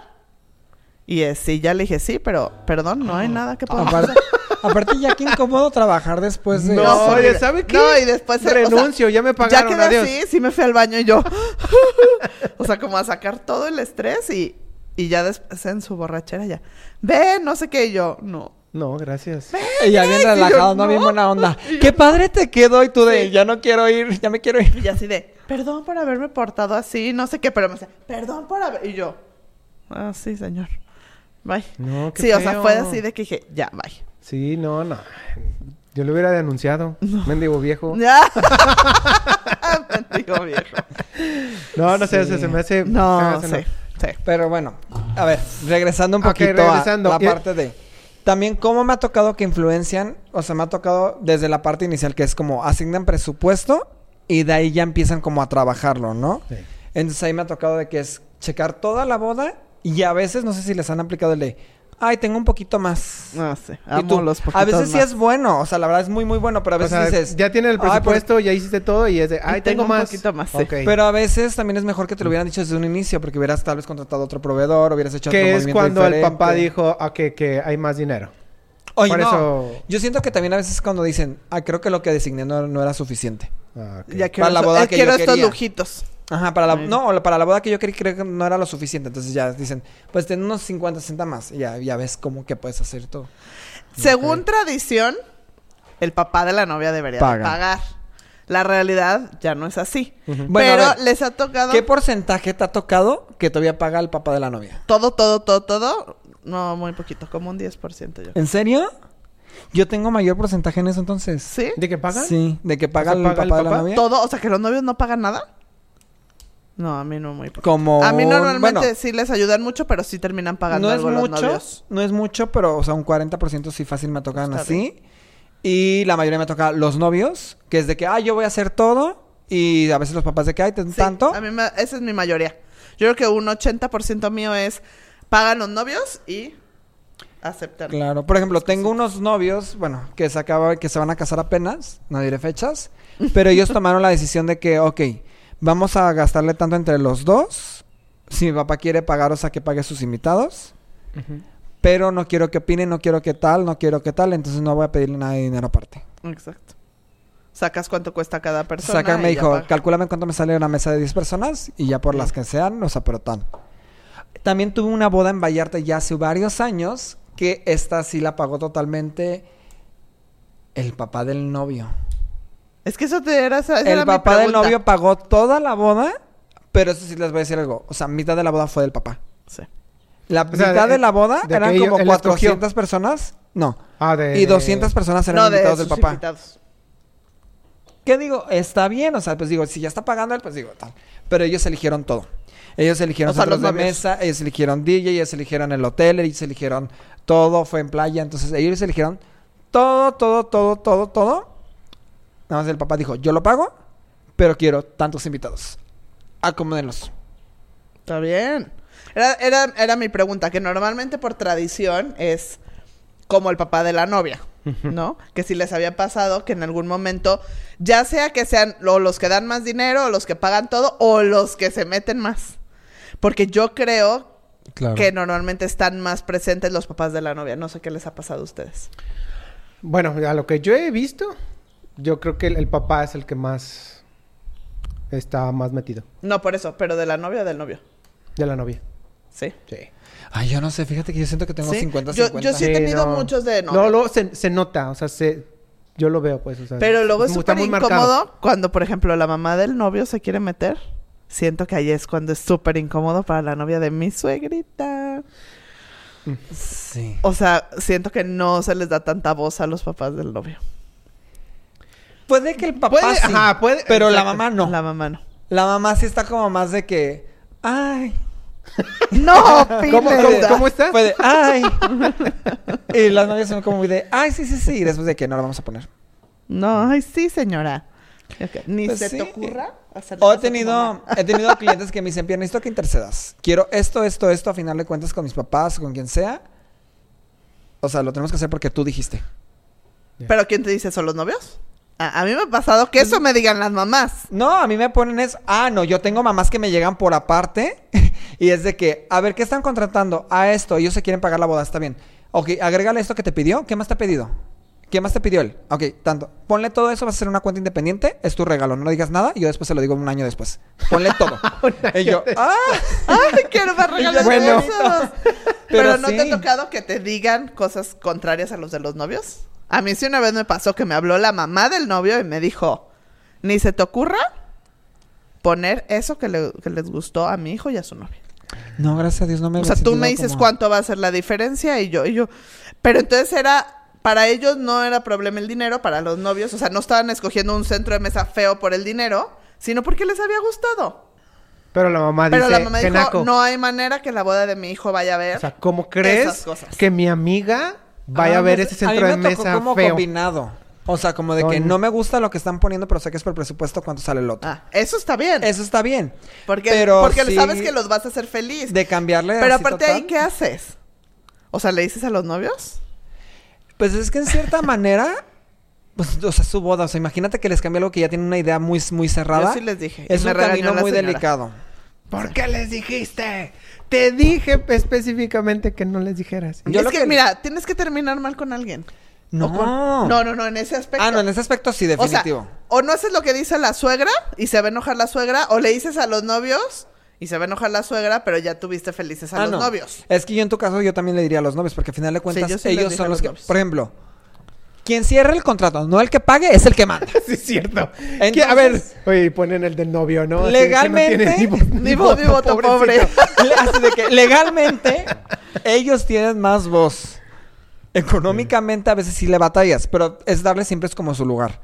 Y eh, sí, ya le dije, sí, pero perdón, no hay nada que podamos Aparte, hacer. Aparte ya qué incómodo trabajar después de... No, No, oye. ¿sabe qué? No, y después... eh, o sea, Renuncio, ya me ya pagaron, quedé adiós. así, sí me fui al baño y yo... [LAUGHS] o sea, como a sacar todo el estrés y, y ya después en su borrachera ya... Ve, no sé qué, y yo, no. No, gracias. Y ya bien [LAUGHS] Y yo, relajado, ¿no? Bien no. buena onda. [LAUGHS] Yo- Qué padre te quedó y tú de, Sí. ya no quiero ir, ya me quiero ir. Y así de, perdón por haberme portado así, no sé qué, pero me dice, perdón por haber... Y yo, ah, sí, señor. Bye. No, qué sí, o sea, fue así de que dije, ya, bye. Sí, no, no. Yo lo hubiera denunciado. [LAUGHS] Mendigo viejo. Ya. [LAUGHS] Mendigo viejo. No, no sé, Sí. se, se me hace... se me No, hace sí, sí. Pero bueno, a ver, regresando un poquito regresando. a la parte de... También cómo me ha tocado que influencian, o sea, me ha tocado desde la parte inicial que es como asignan presupuesto y de ahí ya empiezan como a trabajarlo, ¿no? Sí. Entonces ahí me ha tocado de que es checar toda la boda y a veces, no sé si les han aplicado el de, ay, tengo un poquito más. No sé. Amo tú, los a veces sí es bueno, o sea, la verdad es muy, muy bueno, pero a O veces sea, dices... ya tienen el "Ay, pues, presupuesto, ya hiciste todo y es de, ay, tengo, tengo un más. poquito más, sí. Pero a veces también es mejor que te lo hubieran dicho desde un inicio, porque hubieras tal vez contratado otro proveedor, hubieras hecho otro que es cuando el papá dijo ah, que, que hay más dinero. Oye, Por no. eso- Yo siento que también a veces cuando dicen, ah, creo que lo que designé no, no era suficiente. Ah, ok. Ya quiero, Para la boda eh, que quiero yo estos quería. lujitos. Ajá, para la, Ay. no, para la boda que yo quería, creo que no era lo suficiente. Entonces ya dicen, pues ten unos 50, 60 más. Y ya, ya ves cómo que puedes hacer todo. Según tradición, el papá de la novia debería de Paga. pagar. La realidad ya no es así. Bueno, Pero ver, les ha tocado ¿Qué porcentaje te ha tocado que todavía paga el papá de la novia? todo, todo, todo, todo. No, muy poquito, como un 10% yo. ¿En serio? Yo tengo mayor porcentaje en eso entonces. ¿Sí? ¿De qué pagan? Sí, de que paga, O sea, el, ¿paga papá el de la papá? novia. ¿Todo? O sea, que los novios no pagan nada. No, a mí no muy. Como... A mí normalmente bueno, sí les ayudan mucho, pero sí terminan pagando no es algo los mucho, novios. no es mucho, pero o sea, un 40% sí fácil me tocan Está así. Y la mayoría me toca los novios, que es de que, ah, yo voy a hacer todo. Y a veces los papás de que, ay, Sí, tanto. A mí me- esa es mi mayoría. Yo creo que un 80% mío es pagan los novios y aceptan. Claro, por ejemplo, tengo unos novios, bueno, que se acaba, que se van a casar apenas, no diré fechas, pero ellos [LAUGHS] tomaron la decisión de que, ok, vamos a gastarle tanto entre los dos. Si mi papá quiere pagar, o sea, que pague sus invitados. Pero no quiero que opine, no quiero que tal, no quiero que tal, entonces no voy a pedirle nada de dinero aparte. Exacto. Sacas cuánto cuesta cada persona. Saca, me dijo, paga. calcúlame cuánto me sale una mesa de 10 personas y ya por las que sean, o sea, pero tan. También tuve una boda en Vallarta ya hace varios años que esta sí la pagó totalmente el papá del novio. Es que eso te era, esa era El papá del novio pagó toda la boda, pero eso sí les voy a decir algo. O sea, mitad de la boda fue del papá. Sí. La sea, mitad de- de la boda de eran como ellos- él 400 personas. No. Ah, de... Y 200 personas eran No, de invitados del papá. invitados. ¿Qué digo? Está bien, o sea, pues digo, si ya está pagando él, pues digo, tal. Pero ellos eligieron todo. Ellos eligieron O sea, centros los de novios. mesa, ellos eligieron DJ, ellos eligieron el hotel, ellos eligieron todo, fue en playa, entonces ellos eligieron todo, todo, todo, todo, todo. Nada más el papá dijo, yo lo pago, pero quiero tantos invitados. Acomódenlos. Está bien. Era, era, era mi pregunta, que normalmente por tradición es como el papá de la novia, ¿no? Que si les había pasado que en algún momento, ya sea que sean o los que dan más dinero, o los que pagan todo, o los que se meten más. Porque yo creo Claro. que normalmente están más presentes los papás de la novia. No sé qué les ha pasado a ustedes. Bueno, a lo que yo he visto, yo creo que el, el papá es el que más está más metido No por eso, pero de la novia o del novio. de la novia. Sí. Sí. Ay, yo no sé, fíjate que yo siento que tengo ¿Sí? 50-50. Yo- yo sí he tenido muchos de No, novia. luego se, se nota, o sea, se, yo lo veo, pues, o sea. Pero luego es súper marcado. incómodo cuando, por ejemplo, la mamá del novio se quiere meter. Siento que ahí es cuando es súper incómodo para la novia de mi suegrita. Sí. O sea, siento que no se les da tanta voz a los papás del novio. Puede que el papá Puede, sí, ajá, puede- pero la mamá no. La mamá no. La mamá sí está como más de que, ay, [LAUGHS] ¡No, ¿Cómo, cómo, cómo estás? Fue de, ay. [LAUGHS] y las novias son como muy de, ay, sí, sí, sí. Y después de que no la vamos a poner. No, ay, sí, señora. Ni Pues se sí. te ocurra O he tenido, he tenido [LAUGHS] clientes que me dicen, Pierre, necesito que intercedas. Quiero esto, esto, esto, a final de cuentas con mis papás, con quien sea. O sea, lo tenemos que hacer porque tú dijiste. ¿Pero quién te dice? ¿Son los novios? A, a mí me ha pasado que eso me digan las mamás. No, a mí me ponen es, ah, no, yo tengo mamás que me llegan por aparte [LAUGHS] y es de que, a ver, ¿qué están contratando? A esto, ellos se quieren pagar la boda, está bien. Ok, agrégale esto que te pidió, ¿qué más te ha pedido? ¿Qué más te pidió él? Ok, tanto. Ponle todo eso, vas a hacer una cuenta independiente, es tu regalo, no digas nada y yo después se lo digo un año después. Ponle [LAUGHS] todo. y yo, ah, ¡Ay, quiero más [LAUGHS] regalos Bueno. Pero, Pero ¿no te ha tocado que te digan cosas contrarias a los de los novios? A mí sí una vez me pasó que me habló la mamá del novio y me dijo, ni se te ocurra poner eso que, le- que les gustó a mi hijo y a su novia. No, gracias a Dios no me O sea, tú me dices como- cuánto va a ser la diferencia y yo, y yo. Pero entonces era, para ellos no era problema el dinero, para los novios, o sea, no estaban escogiendo un centro de mesa feo por el dinero, sino porque les había gustado. Pero la mamá Pero dice, la mamá "Qué dijo, naco". no hay manera que la boda de mi hijo vaya a ver. O sea, ¿cómo crees Esas cosas. que mi amiga vaya Ah, a ver ese centro a de mí me tocó mesa como feo? combinado. O sea, como de que no me gusta lo que están poniendo, pero sé que es por presupuesto cuando sale el otro. Ah, eso está bien. Eso está bien. porque pero porque sí- sabes que los vas a hacer feliz. De cambiarle Pero así aparte total. ahí, ¿qué haces? O sea, ¿le dices a los novios? Pues es que en cierta [LAUGHS] manera, pues, o sea, su boda. O sea, imagínate que les cambie algo que ya tiene una idea muy, muy cerrada. Yo sí les dije. Es un camino muy señora. delicado. ¿Por qué les dijiste? Te dije específicamente que no les dijeras. Yo es lo que, que- mira, tienes que terminar mal con alguien. No. Con- No, no, no, en ese aspecto. Ah, no, en ese aspecto sí, O sea, definitivo. o no haces lo que dice la suegra y se va a enojar la suegra, o le dices a los novios y se va a enojar la suegra, pero ya tuviste felices a Ah, los no. novios. Es que yo en tu caso yo también le diría a los novios, porque al final de cuentas sí ellos son los los que, novios. por ejemplo, quien cierre el contrato, no el que pague, es el que manda. [LAUGHS] Sí, es cierto. Entonces- a ver, oye, ponen el del novio, ¿no? Así de que no Legalmente- tiene ni, vo- [LAUGHS] Ni voto, pobre. pobrecito. Así de que legalmente ellos tienen más voz. Económicamente a veces sí le batallas, pero es darle siempre es como su lugar.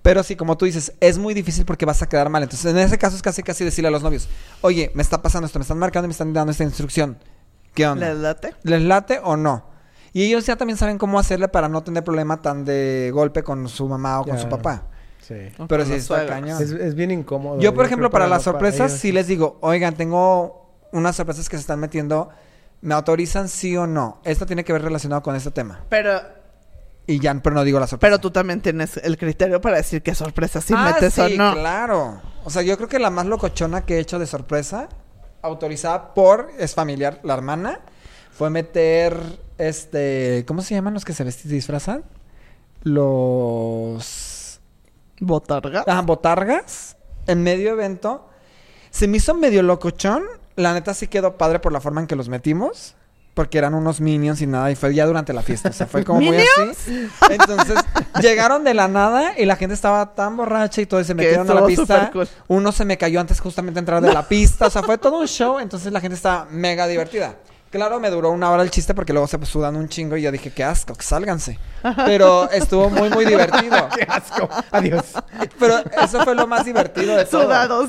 Pero sí, como tú dices, es muy difícil porque vas a quedar mal. Entonces, en ese caso es casi casi decirle a los novios, oye, me está pasando esto, me están marcando y me están dando esta instrucción. ¿Qué onda? ¿Les late? ¿Les late o no? Y ellos ya también saben cómo hacerle para no tener problema tan de golpe con su mamá o con Ya. su papá. Sí. O Pero con sí está cañón. Es, es bien incómodo. Yo, por ejemplo, para las sorpresas ellos. sí les digo, oigan, tengo unas sorpresas que se están metiendo, ¿me autorizan sí o no? Esto tiene que ver relacionado con este tema. Pero, Y ya, pero no digo la sorpresa. pero tú también tienes el criterio para decir qué sorpresa si ah, metes o sí, no. claro. O sea, yo creo que la más locochona que he hecho de sorpresa, autorizada por, es familiar, la hermana, fue meter, este, ¿cómo se llaman los que se disfrazan? Los... ¿Botarga? Ah, botargas en medio evento. Se me hizo medio locochón. La neta sí quedó padre por la forma en que los metimos. porque eran unos minions y nada, y fue ya durante la fiesta, o sea, fue como muy así. Entonces, llegaron de la nada y la gente estaba tan borracha y todo, y se metieron a la pista. Uno se me cayó antes justamente de entrar de la pista, o sea, fue todo un show, entonces la gente estaba mega divertida. Claro, me duró una hora el chiste porque luego se sudan un chingo y yo dije, qué asco, que sálganse. Pero estuvo muy, muy divertido. [LAUGHS] ¡Qué asco! Adiós. Pero eso fue lo más divertido de todo. Sudados.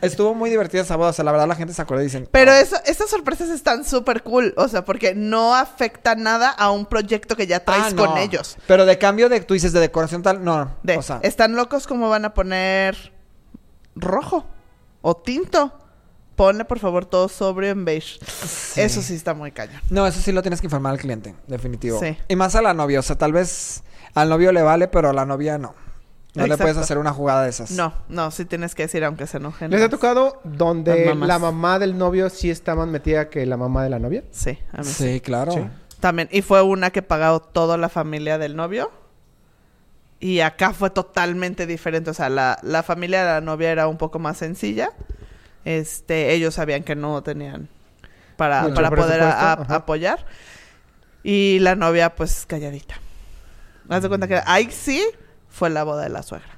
Estuvo muy divertida esa boda, o sea, la verdad la gente se acuerda y dicen... Pero "Oh". eso, estas sorpresas están súper cool. O sea, porque no afecta nada a un proyecto que ya traes Ah, no. con ellos. Pero de cambio de, tú dices, de decoración tal, no, De, o sea... están locos como van a poner rojo o tinto. Ponle por favor todo sobrio en beige. sí. Eso sí está muy cañón. No, eso sí lo tienes que informar al cliente, definitivo. Sí. Y más a la novia, o sea, tal vez al novio le vale, pero a la novia no. No le puedes hacer una jugada de esas. No, no, sí tienes que decir aunque se enojen. ¿Les ha tocado donde la mamá del novio sí está más metida que la mamá de la novia? Sí, a mí sí. Sí, claro. Sí. También. Y fue una que pagó toda la familia del novio. Y acá fue totalmente diferente. O sea, la, la familia de la novia era un poco más sencilla. Este, ellos sabían que no tenían para, Mucho para poder a- apoyar. Y la novia, pues, calladita. Haz de cuenta que ahí sí fue la boda de la suegra.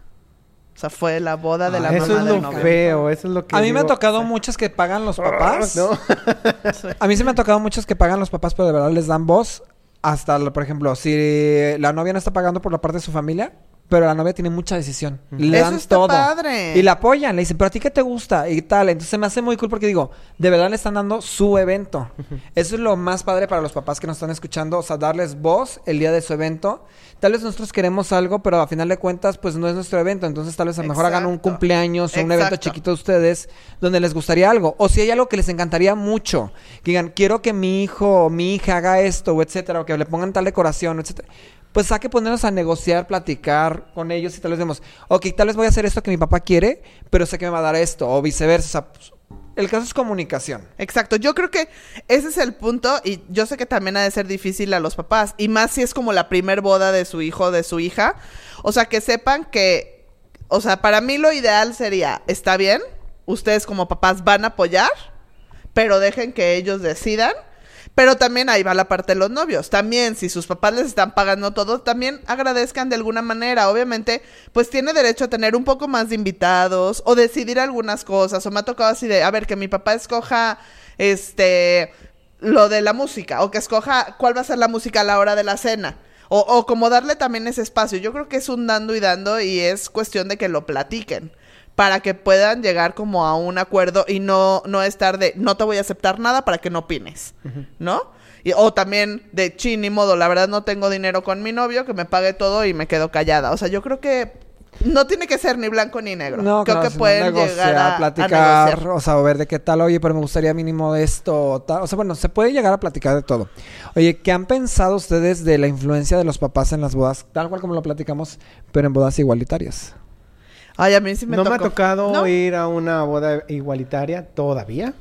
O sea, fue la boda de la Ah, mamá Eso es del lo novio. feo, eso es lo que A mí me ha tocado muchos que pagan los papás. ¿No? [LAUGHS] A mí sí me ha tocado muchos que pagan los papás, pero de verdad les dan voz. Hasta, por ejemplo, si la novia no está pagando por la parte de su familia, pero la novia tiene mucha decisión. Le Eso dan está todo. padre. Y la apoyan, le dicen, pero a ti qué te gusta y tal. Entonces me hace muy cool porque digo, de verdad le están dando su evento. Eso es lo más padre para los papás que nos están escuchando, o sea, darles voz el día de su evento. Tal vez nosotros queremos algo, pero a final de cuentas, pues no es nuestro evento. Entonces tal vez a lo mejor hagan un cumpleaños o un evento chiquito de ustedes donde les gustaría algo. O si hay algo que les encantaría mucho, que digan, quiero que mi hijo o mi hija haga esto, o etcétera, o que le pongan tal decoración, etcétera. Pues hay que ponernos a negociar, platicar con ellos y tal vez vemos, ok, tal vez voy a hacer esto que mi papá quiere, pero sé que me va a dar esto, o viceversa. O sea, pues, el caso es comunicación. Exacto, yo creo que ese es el punto y yo sé que también ha de ser difícil a los papás y más si es como la primer boda de su hijo o de su hija, o sea, que sepan que, o sea, para mí lo ideal sería, está bien, ustedes como papás van a apoyar, pero dejen que ellos decidan. Pero también ahí va la parte de los novios. También, si sus papás les están pagando todo, también agradezcan de alguna manera. Obviamente, pues tiene derecho a tener un poco más de invitados o decidir algunas cosas. O me ha tocado así de, a ver, que mi papá escoja, este, lo de la música. O que escoja cuál va a ser la música a la hora de la cena. O, o como darle también ese espacio. Yo creo que es un dando y dando y es cuestión de que lo platiquen para que puedan llegar como a un acuerdo y no, no estar de no te voy a aceptar nada para que no opines, ¿no? Y, o también de chin, ni modo, la verdad no tengo dinero con mi novio, que me pague todo y me quedo callada. O sea, yo creo que no tiene que ser ni blanco ni negro. No, creo claro, que pueden negociar, llegar a, a platicar, negociar. o sea, o ver de qué tal, oye, pero me gustaría mínimo esto, o tal. O sea, bueno, se puede llegar a platicar de todo. Oye, ¿qué han pensado ustedes de la influencia de los papás en las bodas? Tal cual como lo platicamos, pero en bodas igualitarias. Ay, a mí sí me no me ha tocado ¿No? ir a una boda igualitaria todavía,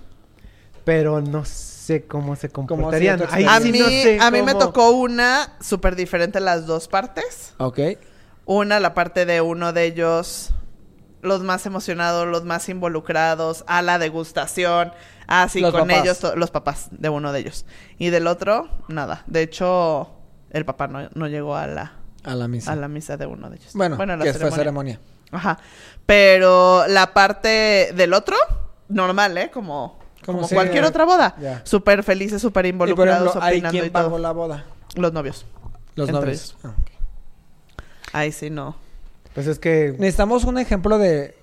pero no sé cómo se comportarían. Ay, A sí, mí, no sé a mí me cómo. tocó una súper diferente las dos partes. Ok. Una, la parte de uno de ellos, los más emocionados, los más involucrados, a la degustación, así Los con papás. ellos, los papás de uno de ellos. Y del otro, nada. De hecho, el papá no, no llegó a la, A la misa. a la misa de uno de ellos. Bueno, a la que fue ceremonia. Ajá. Pero la parte del otro, normal, ¿eh? Como, Como cualquier otra boda. Súper felices, súper Y por involucrados, ejemplo, ¿ahí opinando quién y todo. pagó la boda? Los novios. Los Entre novios. Ah. Ahí sí, no. Pues es que Necesitamos un ejemplo de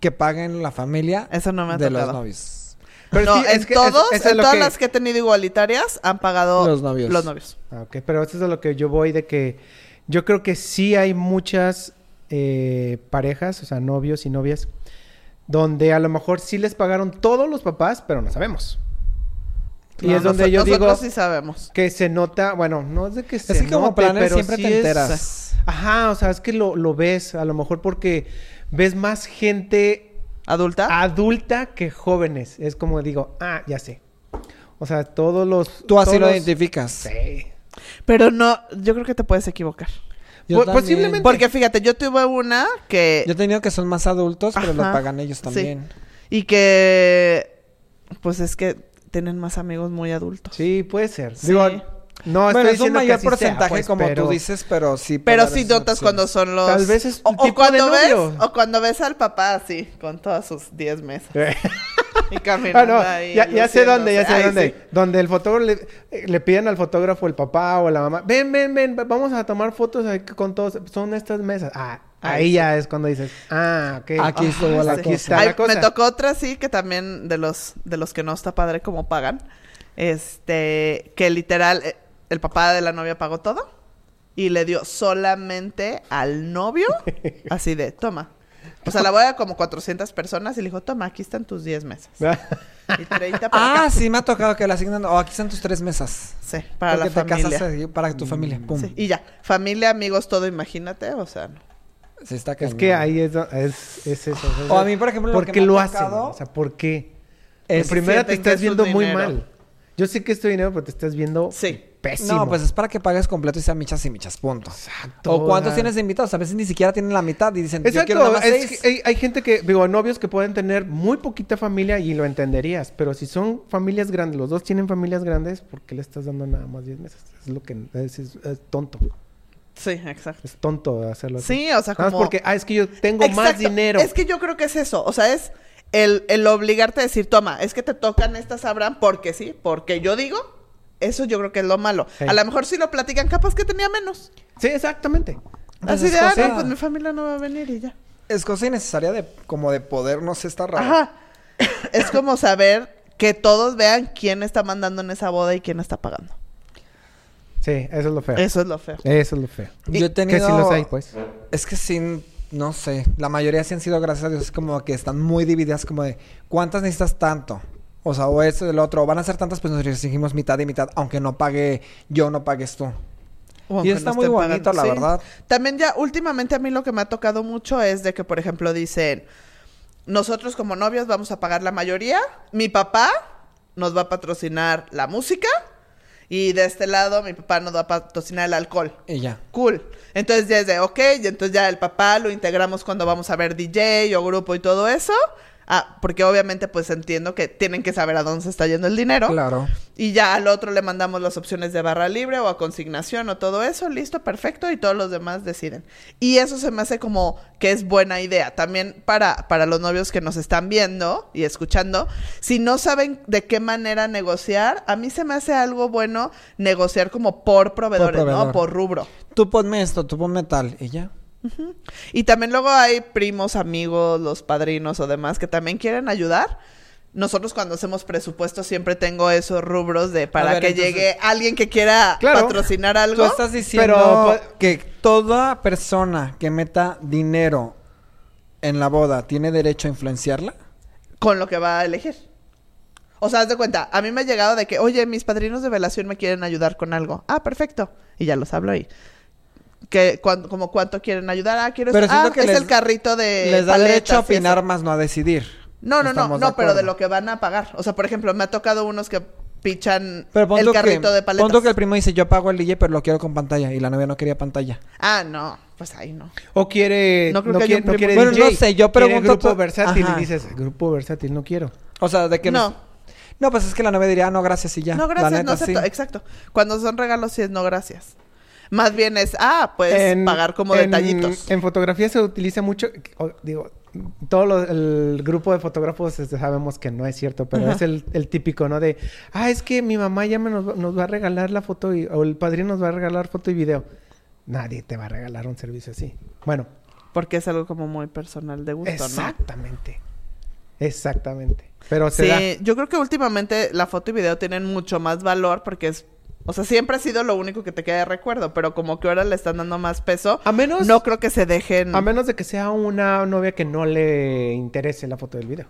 que paguen la familia Eso no me ha de tocado. los novios. Pero no, sí, es en que todos, es en todas que- las que he tenido igualitarias han pagado Los novios. Los novios. Ah, ok, pero eso es a lo que yo voy de que yo creo que sí hay muchas eh, parejas, o sea, novios y novias, donde a lo mejor sí les pagaron todos los papás, pero no sabemos. y No, es donde yo digo nosotros sí sabemos. que se nota, bueno, no es de que se Es que como note, planes pero siempre sí te es- enteras. Ajá, o sea, es que lo, lo ves, a lo mejor porque ves más gente ¿Adulta? adulta que jóvenes. Es como digo, ah, ya sé. O sea, todos los... Tú así lo identificas. Sí. Pero no, yo creo que te puedes equivocar. Yo también. posiblemente. Porque fíjate, yo tuve una que... Yo he tenido que son más adultos, pero lo pagan ellos sí. también. Y que... Pues es que tienen más amigos muy adultos. Sí, puede ser. Sí. Digo, no bueno, estoy es un mayor sea, porcentaje, pues, como pero- tú dices, pero sí. Pero sí notas opciones. cuando son los... Tal vez es o, tipo cuando de ves, novio. o cuando ves al papá así, con todas sus 10 mesas. [LAUGHS] [LAUGHS] y Ah, caminando no, ahí. ya, ya sé dónde, ya sé dónde. Ay, sí. Donde el fotógrafo le, le piden al fotógrafo, el papá o la mamá, ven, ven, ven, vamos a tomar fotos con todos. Son estas mesas. Ah, ahí sí. ya es cuando dices, ah, ok. Aquí estuvo la aquí cosa. está Ay, la cosa. Me tocó otra sí que también de los de los que no está padre como pagan. Este, que literal eh, el papá de la novia pagó todo y le dio solamente al novio [LAUGHS] así de, toma. O sea, la voy a como 400 personas y le dijo, toma, aquí están tus 10 mesas. [LAUGHS] Y 30 para Ah, acá. sí, me ha tocado que le asignan. Oh, aquí están tus tres mesas. Sí, para Porque la te familia. casas eh, para tu familia. Pum. Sí, y ya, familia, amigos, todo, imagínate, o sea, no. Sí, está es que ahí es, do- es, es eso. es- O a mí, por ejemplo, lo ¿Por que qué me ha lo hacen? tocado O sea, ¿por qué? es- en primera te estás su viendo muy dinero. mal. Yo sé que es tu dinero, pero te estás viendo Sí. Pésimo. No, pues es para que pagues completo y sean michas y michas, punto. Exacto. O cuántos tienes de invitados. A veces ni siquiera tienen la mitad y dicen, yo Exacto, quiero nada más es seis. que hay, hay gente que, digo, novios que pueden tener muy poquita familia y lo entenderías, pero si son familias grandes, los dos tienen familias grandes, ¿por qué le estás dando nada más 10 meses? Es lo que es, es- es tonto, Sí, exacto. es tonto hacerlo así. Sí, o sea, Nada más como... porque, ah, es que yo tengo más dinero. Es que yo creo que es eso. O sea, es el, el obligarte a decir, toma, es que te tocan estas Abraham porque sí, porque yo digo. Eso yo creo que es lo malo. Sí. A lo mejor si lo platican, capaz que tenía menos. Sí, exactamente. Pues Así de, ah, no, pues mi familia no va a venir y ya. Es cosa innecesaria de como de poder, no sé, está raro. Ajá. [COUGHS] es como saber que todos vean quién está mandando en esa boda y quién está pagando. Sí, eso es lo feo. Eso es lo feo. Eso es lo feo. Yo he tenido... Que sí los hay, pues. Es que sí, no sé. La mayoría sí han sido, gracias a Dios, como que están muy divididas, como de ¿cuántas necesitas tanto? O sea, o eso del otro. Van a ser tantas, pues nos exigimos mitad y mitad, aunque no pague yo, no pagues tú. Y está no muy bonito, pagando. la Sí. verdad. También ya últimamente a mí lo que me ha tocado mucho es de que, por ejemplo, dicen, nosotros como novios vamos a pagar la mayoría, mi papá nos va a patrocinar la música y de este lado mi papá nos va a patrocinar el alcohol. Y ya. Cool. Entonces ya es de, ok, y entonces ya el papá lo integramos cuando vamos a ver DJ o grupo y todo eso. Ah, porque obviamente pues entiendo que tienen que saber a dónde se está yendo el dinero. Claro. Y ya al otro le mandamos las opciones de barra libre o a consignación o todo eso, listo, perfecto, y todos los demás deciden. Y eso se me hace como que es buena idea. También para, para los novios que nos están viendo y escuchando, si no saben de qué manera negociar, a mí se me hace algo bueno negociar como por proveedores, proveedor. ¿no? Por rubro. Tú ponme esto, tú ponme tal. Y ya. Y también luego hay primos, amigos, los padrinos o demás que también quieren ayudar. Nosotros cuando hacemos presupuesto siempre tengo esos rubros de para ver, que entonces- llegue alguien que quiera Claro. patrocinar Tú algo. estás diciendo Pero, que toda persona que meta dinero en la boda tiene derecho a influenciarla. con lo que va a elegir. O sea, haz de cuenta, a mí me ha llegado de que, oye, mis padrinos de velación me quieren ayudar con algo. Ah, perfecto. Y ya los hablo ahí. Que, cuan- como cuánto quieren ayudar. Ah, quiero Pero ah, que es les- el carrito de Les da derecho a paletas y eso. opinar más, no a decidir. No, no, no, no, pero de lo que van a pagar. O sea, por ejemplo, me ha tocado unos que pichan Pero el carrito que, de paletas. pon tú que el primo dice, yo pago el DJ, pero lo quiero con pantalla. Y la novia no quería pantalla. Ah, no, pues ahí no. O quiere. No No, creo que haya quiere, no primo- quiere Bueno, DJ, no sé, yo pregunto grupo versátil Ajá. y dices, grupo versátil, no quiero. O sea, de que No. No, pues es que la novia diría, ah, no, gracias y ya. no, La gracias, neta, no acepto. sí. Exacto. Cuando son regalos, sí es no, gracias. Más bien es, ah, pues En- pagar como en- detallitos. En fotografía se utiliza mucho, digo, todo lo- el grupo de fotógrafos este, sabemos que no es cierto, pero Ajá. es el, el típico, ¿no? De, ah, es que mi mamá ya me nos, va- nos va a regalar la foto y, o el padrino nos va a regalar foto y video. Nadie te va a regalar un servicio así. Bueno, Porque es algo como muy personal de gusto, ¿no? exactamente. Exactamente. Pero se da. Sí, yo creo que últimamente la foto y video tienen mucho más valor porque es, o sea, siempre ha sido lo único que te queda de recuerdo, pero como que ahora le están dando más peso, A menos, no creo que se dejen. a menos de que sea una novia que no le interese la foto del video.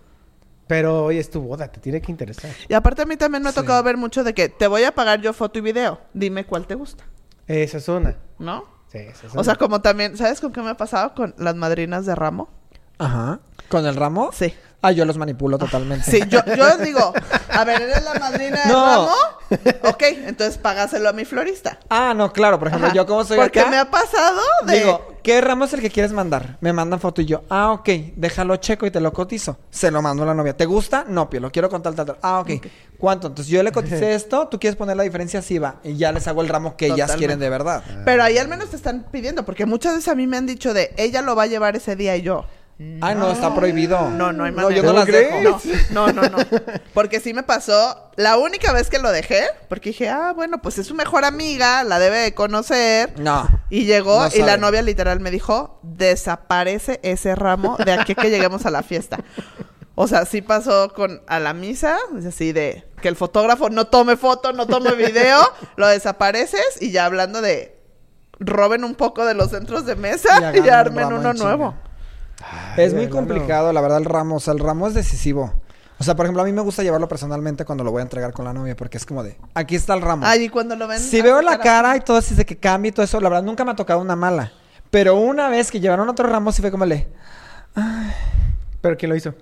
Pero hoy es tu boda, te tiene que interesar. Y aparte a mí también me ha Sí. tocado ver mucho de que te voy a pagar yo foto y video, dime cuál te gusta, Esa es una. ¿no? Sí, esa es O sea, una. como también, ¿sabes con qué me ha pasado? Con las madrinas de ramo. Ajá. ¿Con el ramo? Sí. Ah, yo los manipulo totalmente. Sí, yo, yo digo, a ver, ¿eres la madrina de No. ramo? Ok, entonces págaselo a mi florista. Ah, no, claro. Por ejemplo, Ajá. yo como soy Porque acá... me ha pasado de... Digo, ¿qué ramo es el que quieres mandar? Me mandan foto y yo, ah, ok, déjalo checo y te lo cotizo. Se lo mando a la novia. ¿Te gusta? No, Pio, lo quiero con tal, tal, tal. Ah, ok. ¿Cuánto? Entonces yo le coticé esto, tú quieres poner la diferencia, sí va. Y ya les hago el ramo que ellas quieren de verdad. Pero ahí al menos te están pidiendo, porque muchas veces a mí me han dicho de ella lo va a llevar ese día y yo. Ay, no, está prohibido. No, no hay No, manera. yo no ¿Cómo las crees? dejo. No, [LAUGHS] no, no, no. Porque sí me pasó la única vez que lo dejé, porque dije, ah, bueno, pues es su mejor amiga, la debe de conocer. No. Y llegó No y la novia literal me dijo, desaparece ese ramo de aquí que lleguemos a la fiesta. O sea, sí pasó con a la misa, es así de que el fotógrafo no tome foto, no tome video, [LAUGHS] lo desapareces y ya hablando de roben un poco de los centros de mesa Y [LAUGHS] armen uno chinga. Es muy complicado, la verdad, el ramo. O sea, el ramo es decisivo. O sea, por ejemplo, a mí me gusta llevarlo personalmente cuando lo voy a entregar con la novia, porque es como de, aquí está el ramo. Ay, y cuando lo ven. si veo la cara y todo así de que cambie y todo eso, la verdad nunca me ha tocado una mala. Pero una vez que llevaron otro ramo, sí fue como le, ¿Pero quién lo hizo?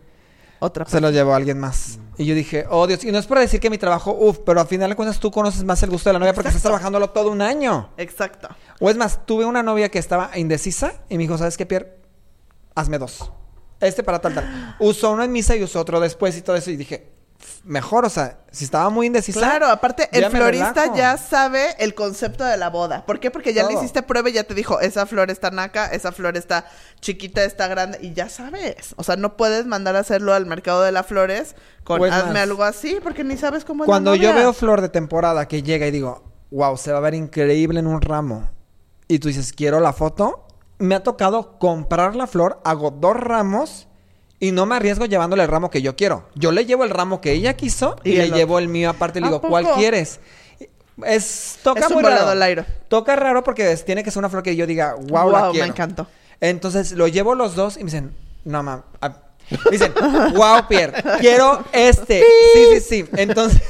Otra. se lo llevó alguien más. Y yo dije, oh Dios, y no es para decir que mi trabajo, uff, pero al final de cuentas tú conoces más el gusto de la novia porque estás trabajándolo todo un año. Exacto. O es más, tuve una novia que estaba indecisa y me dijo, ¿sabes qué, Pierre? Hazme dos. Este para tal, tal. Usó uno en misa y usó otro después y todo eso. Y dije, mejor, o sea, si estaba muy indecisa. Claro, aparte el florista ya sabe el concepto de la boda. ¿Por qué? Porque ya le hiciste prueba y ya te dijo, esa flor está naca, esa flor está chiquita, está grande, y ya sabes. O sea, no puedes mandar a hacerlo al mercado de las flores con Pues hazme más. algo así, porque ni sabes cómo es Cuando la yo veo flor de temporada que llega y digo, wow, se va a ver increíble en un ramo. Y tú dices, quiero la foto. Me ha tocado comprar la flor, hago dos ramos y no me arriesgo llevándole el ramo que yo quiero. Yo le llevo el ramo que ella quiso y, Y le llevo el mío aparte y le ¿A digo, ¿cuál quieres? Es, toca Es muy raro. al aire. Toca raro porque es- tiene que ser una flor que yo diga, wow, la Guau, quiero. me encantó. Entonces lo llevo los dos y me dicen, no mam. ah". Me dicen, wow, Pierre, quiero este. Sí, sí, sí. [LAUGHS] Entonces,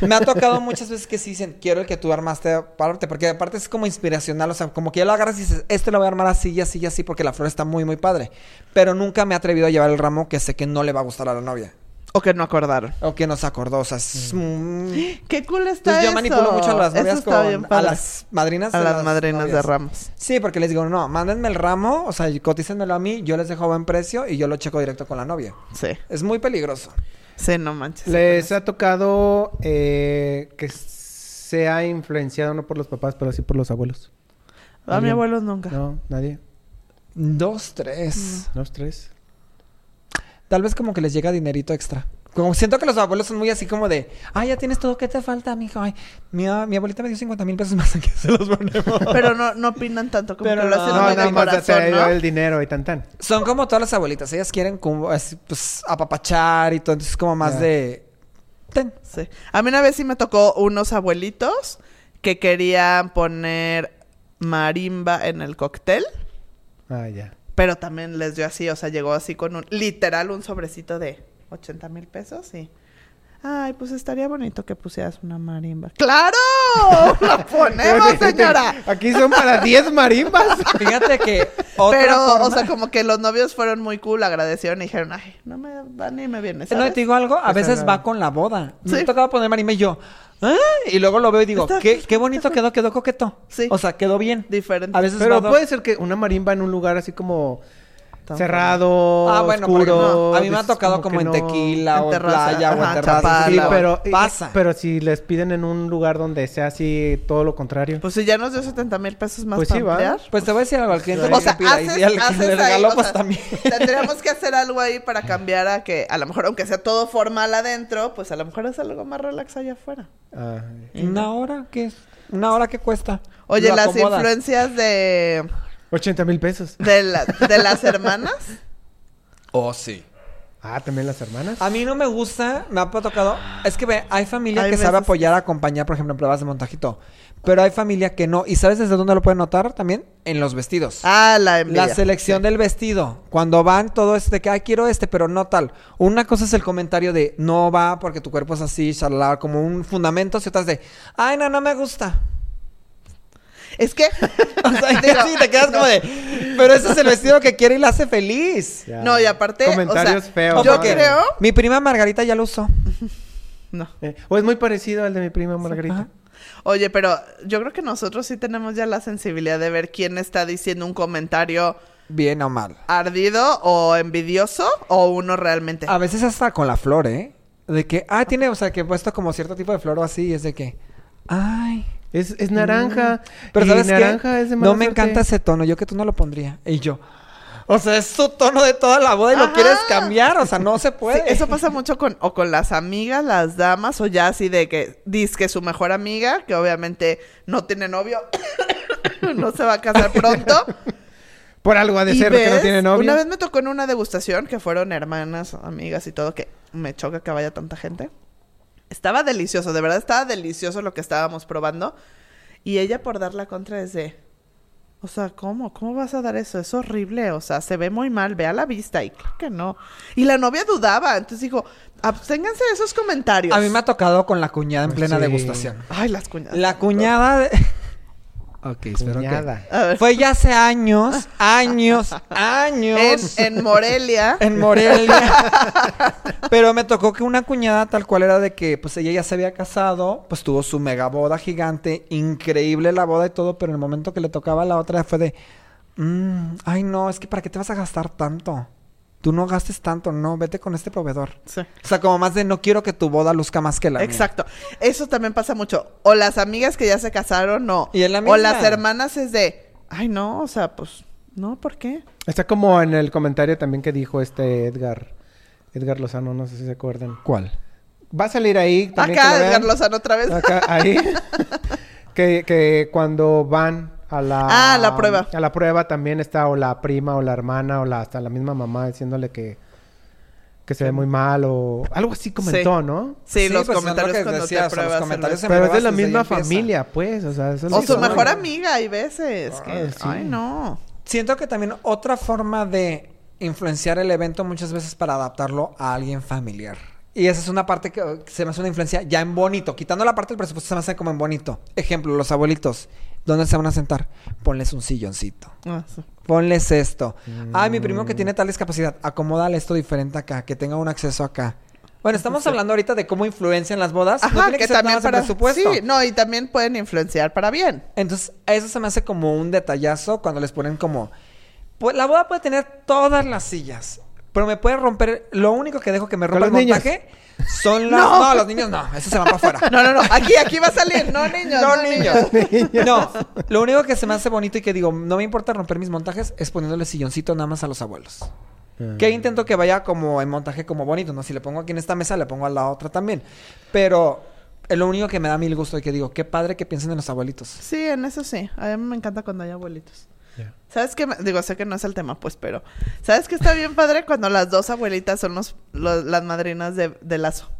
me ha tocado muchas veces que sí dicen, quiero el que tú armaste aparte, porque aparte es como inspiracional, o sea, como que ya lo agarras y dices, este lo voy a armar así y así y así, porque la flor está muy, muy padre. Pero nunca me he atrevido a llevar el ramo que sé que no le va a gustar a la novia. O que no acordaron. O que no se acordó, o sea, es... mm. [GASPS] Qué cool está Entonces yo eso. manipulo mucho a las novias con... A las madrinas A de las madrinas de ramos. Sí, porque les digo, no, mándenme el ramo, o sea, cotícenmelo a mí, yo les dejo a buen precio y yo lo checo directo con la novia. Sí. Es muy peligroso. Sí, no manches. ¿Les ha tocado eh, que sea influenciado no por los papás, pero sí por los abuelos? A mi abuelo nunca. No, nadie. Dos, tres. Dos, tres. Tal vez como que les llega dinerito extra. Como siento que los abuelos son muy así como de, ay, ya tienes todo, ¿qué te falta, mijo? Ay, mi, a- mi abuelita me dio 50 mil pesos más, [LAUGHS] aquí se los ponemos. Pero no, no opinan tanto como Pero que lo no, hacen No, nada más corazón, ¿no? el dinero y tan tan. Son como todas las abuelitas, ellas quieren como, así, pues, apapachar y todo, entonces como más de... Ten. Sí. A mí una vez sí me tocó unos abuelitos que querían poner marimba en el cóctel, Ah, ya. pero también les dio así, o sea, llegó así con un, literal, un sobrecito de 80 mil pesos y... Ay, pues estaría bonito que pusieras una marimba. ¡Claro! [LAUGHS] ¡La ponemos, señora! Aquí son para 10 marimbas. Fíjate que [LAUGHS] otra Pero, o sea, como que los novios fueron muy cool, agradecieron y dijeron, ay, no me va ni me viene, No, ¿sabes? te digo algo, a Pues veces va con la boda. Me Sí. ha tocado poner marimba y yo, ¿ah? Y luego lo veo y digo, Está- qué, qué bonito quedó, quedó coqueto. Sí. O sea, quedó bien. Diferente. A veces Pero va do- puede ser que una marimba en un lugar así como Tampoco. cerrado, Ah, bueno, oscuro. ejemplo, a mí me ha tocado como, que en no. tequila En o en playa o en ajá, terraza. chapala. Sí, pero, pasa. pero si les piden en un lugar donde sea así todo lo contrario. Pues si ya nos dio 70 mil pesos más Pues para sí, va. ampliar. Pues te voy a decir algo al cliente. O que sea, y haces, si al que haces le ahí, regaló, o pues sea, también. Tendríamos que hacer algo ahí para cambiar a que, a lo mejor, aunque sea todo formal adentro, pues a lo mejor es algo más relax allá afuera. Ah, ¿Una hora qué es? ¿Una hora qué cuesta? Oye, las acomodas. influencias de, 80 mil pesos. de, la- de las hermanas. Oh, sí. Ah, también las hermanas. A mí no me gusta, me ha tocado. Es que ve, hay familia Hay que sabe apoyar, acompañar, por ejemplo, en pruebas de montajito. Pero hay familia que no. ¿Y sabes desde dónde lo pueden notar también? En los vestidos. Ah, la envidia. La selección del vestido. Cuando van todo es de que, ay, quiero este, pero no tal. Una cosa es el comentario de, no va porque tu cuerpo es así, shalala, como un fundamento. Y otras de, ay, no, no me gusta. Es que, [LAUGHS] O sea, [LAUGHS] sí, te quedas como de, pero ese es el vestido que quiere y la hace feliz. Ya. no, y aparte, Comentarios o sea, feos. yo creo, Mi prima Margarita ya lo usó. [LAUGHS] no. Eh, o es muy parecido al de mi prima Margarita. Oye, pero yo creo que nosotros sí tenemos ya la sensibilidad de ver quién está diciendo un comentario Bien o mal. ardido o envidioso o uno realmente. A veces hasta con la flor, ¿eh? De que, ah, tiene, o sea, que he puesto como cierto tipo de flor o así, y es de que, ay. Es, es naranja. Mm. Pero y ¿sabes qué? naranja es de mala No me suerte. encanta ese tono, yo que tú no lo pondría. Y yo, o sea, es tu tono de toda la boda y lo quieres cambiar, o sea, no se puede. Sí, eso pasa mucho con, o con las amigas, las damas, o ya así de que dice que su mejor amiga, que obviamente no tiene novio, [COUGHS] no se va a casar pronto. Por algo ha de ser que no tiene novio. Una vez me tocó en una degustación que fueron hermanas, amigas y todo, que me choca que vaya tanta gente. Estaba delicioso, de verdad estaba delicioso lo que estábamos probando. Y ella por dar la contra es de, o sea, ¿cómo? ¿Cómo vas a dar eso? Es horrible, o sea, se ve muy mal, ve a la vista. Y claro que no. Y la novia dudaba, entonces dijo, absténganse de esos comentarios. A mí me ha tocado con la cuñada en plena Sí. degustación. Ay, las cuñadas. La cuñada de... [LAUGHS] Ok, espero que... Fue ya hace años, años, años. En, en Morelia. En Morelia. Pero me tocó que una cuñada tal cual era de que pues ella ya se había casado, pues tuvo su mega boda gigante, increíble la boda y todo, pero en el momento que le tocaba a la otra fue de, "Mm, ay no, es que para qué te vas a gastar tanto. Tú no gastes tanto, no, vete con este proveedor. Sí. O sea, como más de no quiero que tu boda luzca más que la mía". Exacto. Eso también pasa mucho. O las amigas que ya se casaron, no. Y la O las hermanas es de, ay, no, o sea, pues, no, ¿por qué? Está como en el comentario también que dijo este Edgar. Edgar Lozano, no sé si se acuerdan. ¿Cuál? Va a salir ahí también. que Acá, lo. Edgar Lozano otra vez. Acá, ahí. [LAUGHS] que, que cuando van a la... Ah, la prueba. A la prueba también está o la prima o la hermana o la, hasta la misma mamá diciéndole que, que se ve muy mal o... Algo así comentó, Sí. ¿no? Sí, los pues, comentarios lo que cuando decías, te pruebas. los comentarios Pero es de la misma familia, pues. O sea, eso es lo O su mejor amiga, hay veces. que, Ay, sí. Ay, no. Siento que también otra forma de influenciar el evento muchas veces para adaptarlo a alguien familiar. Y esa es una parte que se me hace una influencia ya en bonito. Quitando la parte del presupuesto se me hace como en bonito. Ejemplo, los abuelitos. ¿Dónde se van a sentar? Ponles un silloncito. Ah, sí. Ponles esto. Ay, mi primo que Mm. tiene tal discapacidad. Acomódale esto diferente acá. Que tenga un acceso acá. Bueno, estamos hablando ahorita de cómo influencian las bodas. no Ajá, tiene que, que ser también para... presupuesto. Sí, no, y también pueden influenciar para bien. Entonces, eso se me hace como un detallazo cuando les ponen como... Pues la boda puede tener todas las sillas, pero me puede romper... Lo único que dejo que me rompa el niños. Son las... No. No. los niños no. Eso se van para afuera. No, no, no. Aquí, aquí va a salir. No, niños. No, No, niños. [LAUGHS] niños. No, lo único que se me hace bonito y que digo, no me importa romper mis montajes es poniéndole silloncito nada más a los abuelos. Ah. Que intento que vaya como en montaje como bonito, ¿no? Si le pongo aquí en esta mesa, le pongo a la otra también. Pero es lo único que me da mil gusto y que digo, qué padre que piensen en los abuelitos. Sí, en eso sí. A mí me encanta cuando hay abuelitos. Ya. ¿Sabes qué? Digo, sé que no es el tema, pues, pero... ¿Sabes qué está bien padre? Cuando las dos abuelitas son los, los- las madrinas de, de lazo.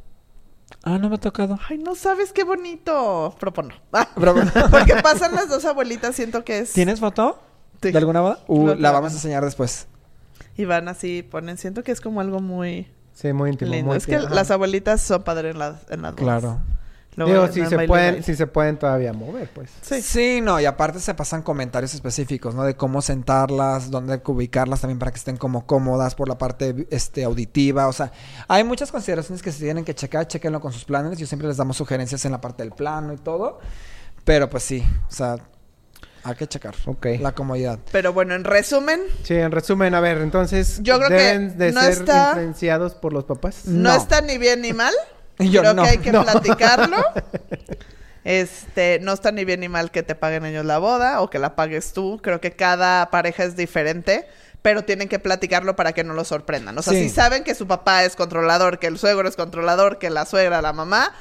Ah, no me ha tocado. Ay, no sabes qué bonito. Propongo. [LAUGHS] Pero- Porque pasan las dos abuelitas, siento que es... ¿Tienes foto? Sí. ¿De alguna boda? Uh, Lo la vamos a enseñar después. Y van así, ponen... Siento que es como algo muy Sí, muy íntimo. lindo. muy Es que tierno. las abuelitas son padres en, las en las. Claro. Digo, si se, pueden, si se pueden todavía mover, pues. Sí. Sí, no, y aparte se pasan comentarios específicos, ¿no? De cómo sentarlas, dónde ubicarlas también para que estén como cómodas por la parte este, auditiva. O sea, hay muchas consideraciones que se tienen que checar, chequenlo con sus planes. Yo siempre les damos sugerencias en la parte del plano y todo. Pero pues sí, o sea, hay que checar Ok. la comodidad. Pero bueno, en resumen, Sí, en resumen, a ver, entonces... Yo creo que ¿Deben de no ser está- influenciados por los papás? no, No. está ni bien ni mal. [LAUGHS] Yo Creo no, que hay que no. platicarlo. [LAUGHS] Este, no está ni bien ni mal que te paguen ellos la boda o que la pagues tú. Creo que cada pareja es diferente, pero tienen que platicarlo para que no lo sorprendan. O sea, Sí. si saben que su papá es controlador, que el suegro es controlador, que la suegra, la mamá,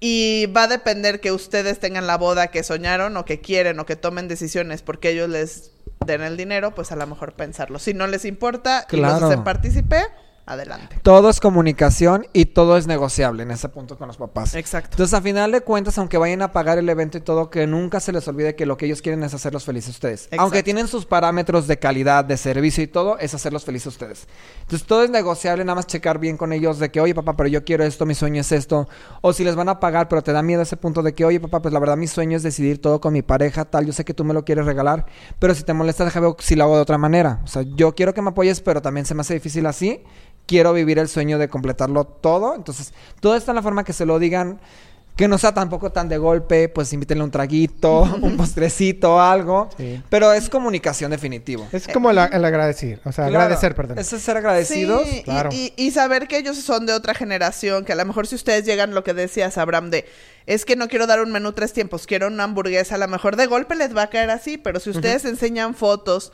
y va a depender que ustedes tengan la boda que soñaron o que quieren o que tomen decisiones porque ellos les den el dinero, pues a lo mejor pensarlo. Si no les importa y los Claro. hacen partícipe, adelante. Todo es comunicación y todo es negociable en ese punto con los papás. Exacto. Entonces, a final de cuentas, aunque vayan a pagar el evento y todo, que nunca se les olvide que lo que ellos quieren es hacerlos felices a ustedes. Exacto. Aunque tienen sus parámetros de calidad, de servicio y todo, es hacerlos felices a ustedes. Entonces, todo es negociable, nada más checar bien con ellos de que, oye, papá, pero yo quiero esto, mi sueño es esto. O si les van a pagar, pero te da miedo ese punto de que, oye, papá, pues la verdad mi sueño es decidir todo con mi pareja, tal. Yo sé que tú me lo quieres regalar, pero si te molesta, déjame ver si lo hago de otra manera. O sea, yo quiero que me apoyes, pero también se me hace difícil así. Quiero vivir el sueño de completarlo todo. Entonces, todo está en la forma que se lo digan que no sea tampoco tan de golpe, pues invítenle un traguito, [LAUGHS] un postrecito, algo. Sí. Pero es comunicación definitivo. Es como la- el agradecer, o sea, Claro, agradecer, perdón. Eso es ser agradecidos. Sí, y- claro. y, y saber que ellos son de otra generación, que a lo mejor si ustedes llegan, lo que decías, Abraham, de es que no quiero dar un menú tres tiempos, quiero una hamburguesa, a lo mejor de golpe les va a caer así, pero si ustedes enseñan fotos,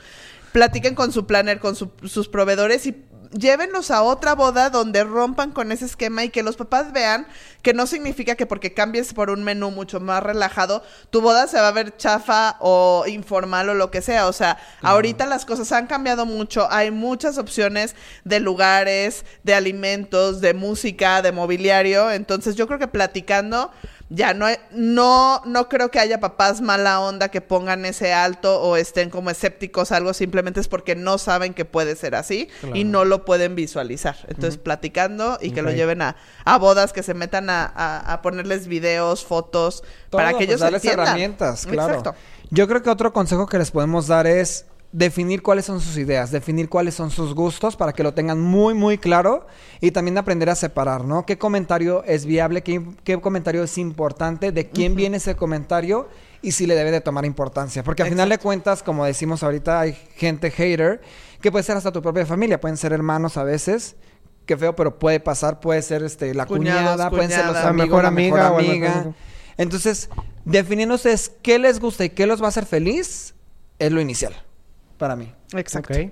platiquen con su planner, con su- sus proveedores y llévenlos a otra boda donde rompan con ese esquema y que los papás vean que no significa que porque cambies por un menú mucho más relajado, tu boda se va a ver chafa o informal o lo que sea. O sea, ahorita las cosas han cambiado mucho, hay muchas opciones de lugares, de alimentos, de música, de mobiliario. Entonces yo creo que platicando ya no, no, no creo que haya papás mala onda que pongan ese alto o estén como escépticos algo, simplemente es porque no saben que puede ser así y no lo pueden visualizar. Entonces, platicando y que lo lleven a, a bodas, que se metan a, a- a ponerles videos, fotos, para que pues, ellos darles entiendan. herramientas, claro. Exacto. Yo creo que otro consejo que les podemos dar es definir cuáles son sus ideas, definir cuáles son sus gustos para que lo tengan muy, muy claro y también aprender a separar, ¿no? ¿Qué comentario es viable? ¿Qué, qué comentario es importante? ¿De quién viene ese comentario? Y si le debe de tomar importancia. Porque al final de cuentas, como decimos ahorita, hay gente hater que puede ser hasta tu propia familia, pueden ser hermanos a veces. Qué feo, pero puede pasar, puede ser este la Cuñados, cuñada, pueden ser los amigos, mejor la amiga mejor o amiga. mejor- Entonces, definiendo ustedes qué les gusta y qué los va a hacer feliz, es lo inicial para mí. Exacto. Ok.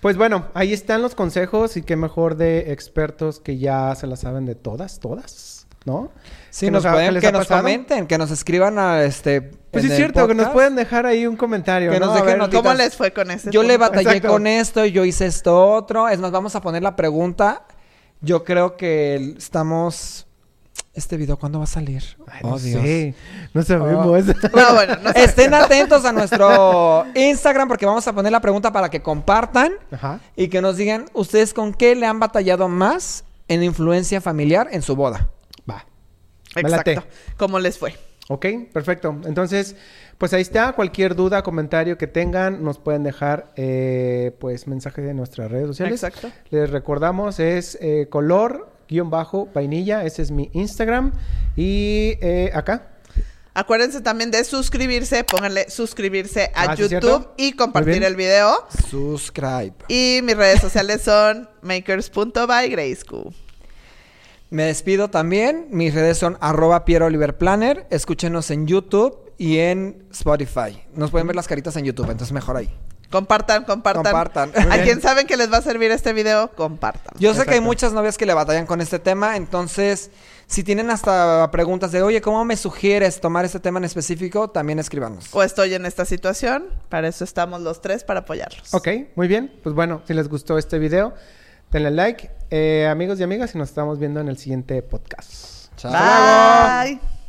Pues bueno, ahí están los consejos y qué mejor de expertos que ya se la saben de todas, todas, ¿no? Sí, Que nos pueden, que nos pasado. comenten, que nos escriban a este. Pues en es el cierto, que nos pueden dejar ahí un comentario, Que ¿no? nos dejen ver. ¿Cómo les fue con ese Yo le batallé Exacto. con esto, yo hice esto otro. Es más, vamos a poner la pregunta. Yo creo que estamos. Este video, ¿cuándo va a salir? Ay, Oh, no Dios. sé, no sabemos. [LAUGHS] No, bueno, no. Estén atentos a nuestro Instagram porque vamos a poner la pregunta para que compartan Ajá. y que nos digan ustedes con qué le han batallado más en influencia familiar en su boda. Va. Exacto. ¿Cómo les fue? Ok, perfecto. Entonces, pues ahí está. Cualquier duda, comentario que tengan, nos pueden dejar, eh, pues, mensaje de nuestras redes sociales. Exacto. Les recordamos, es eh, color guion bajo vainilla. Ese es mi Instagram. Y eh, acá. Acuérdense también de suscribirse, pónganle suscribirse a Ah, ¿sí es YouTube y compartir el video. Subscribe. Y mis redes sociales son makers.bygrayschool. Me despido también. Mis redes son arroba Piero Oliver Planner. Escúchenos en YouTube y en Spotify. Nos pueden ver las caritas en YouTube, entonces mejor ahí. Compartan, compartan. Compartan. A quien saben que les va a servir este video, compartan. Yo sé que hay muchas novias que le batallan con este tema, entonces si tienen hasta preguntas de, oye, ¿cómo me sugieres tomar este tema en específico? También escríbanos. O estoy en esta situación, para eso estamos los tres, para apoyarlos. Ok, muy bien. Pues bueno, si les gustó este video, denle like. Eh, amigos y amigas, y nos estamos viendo en el siguiente podcast. Chao. Bye.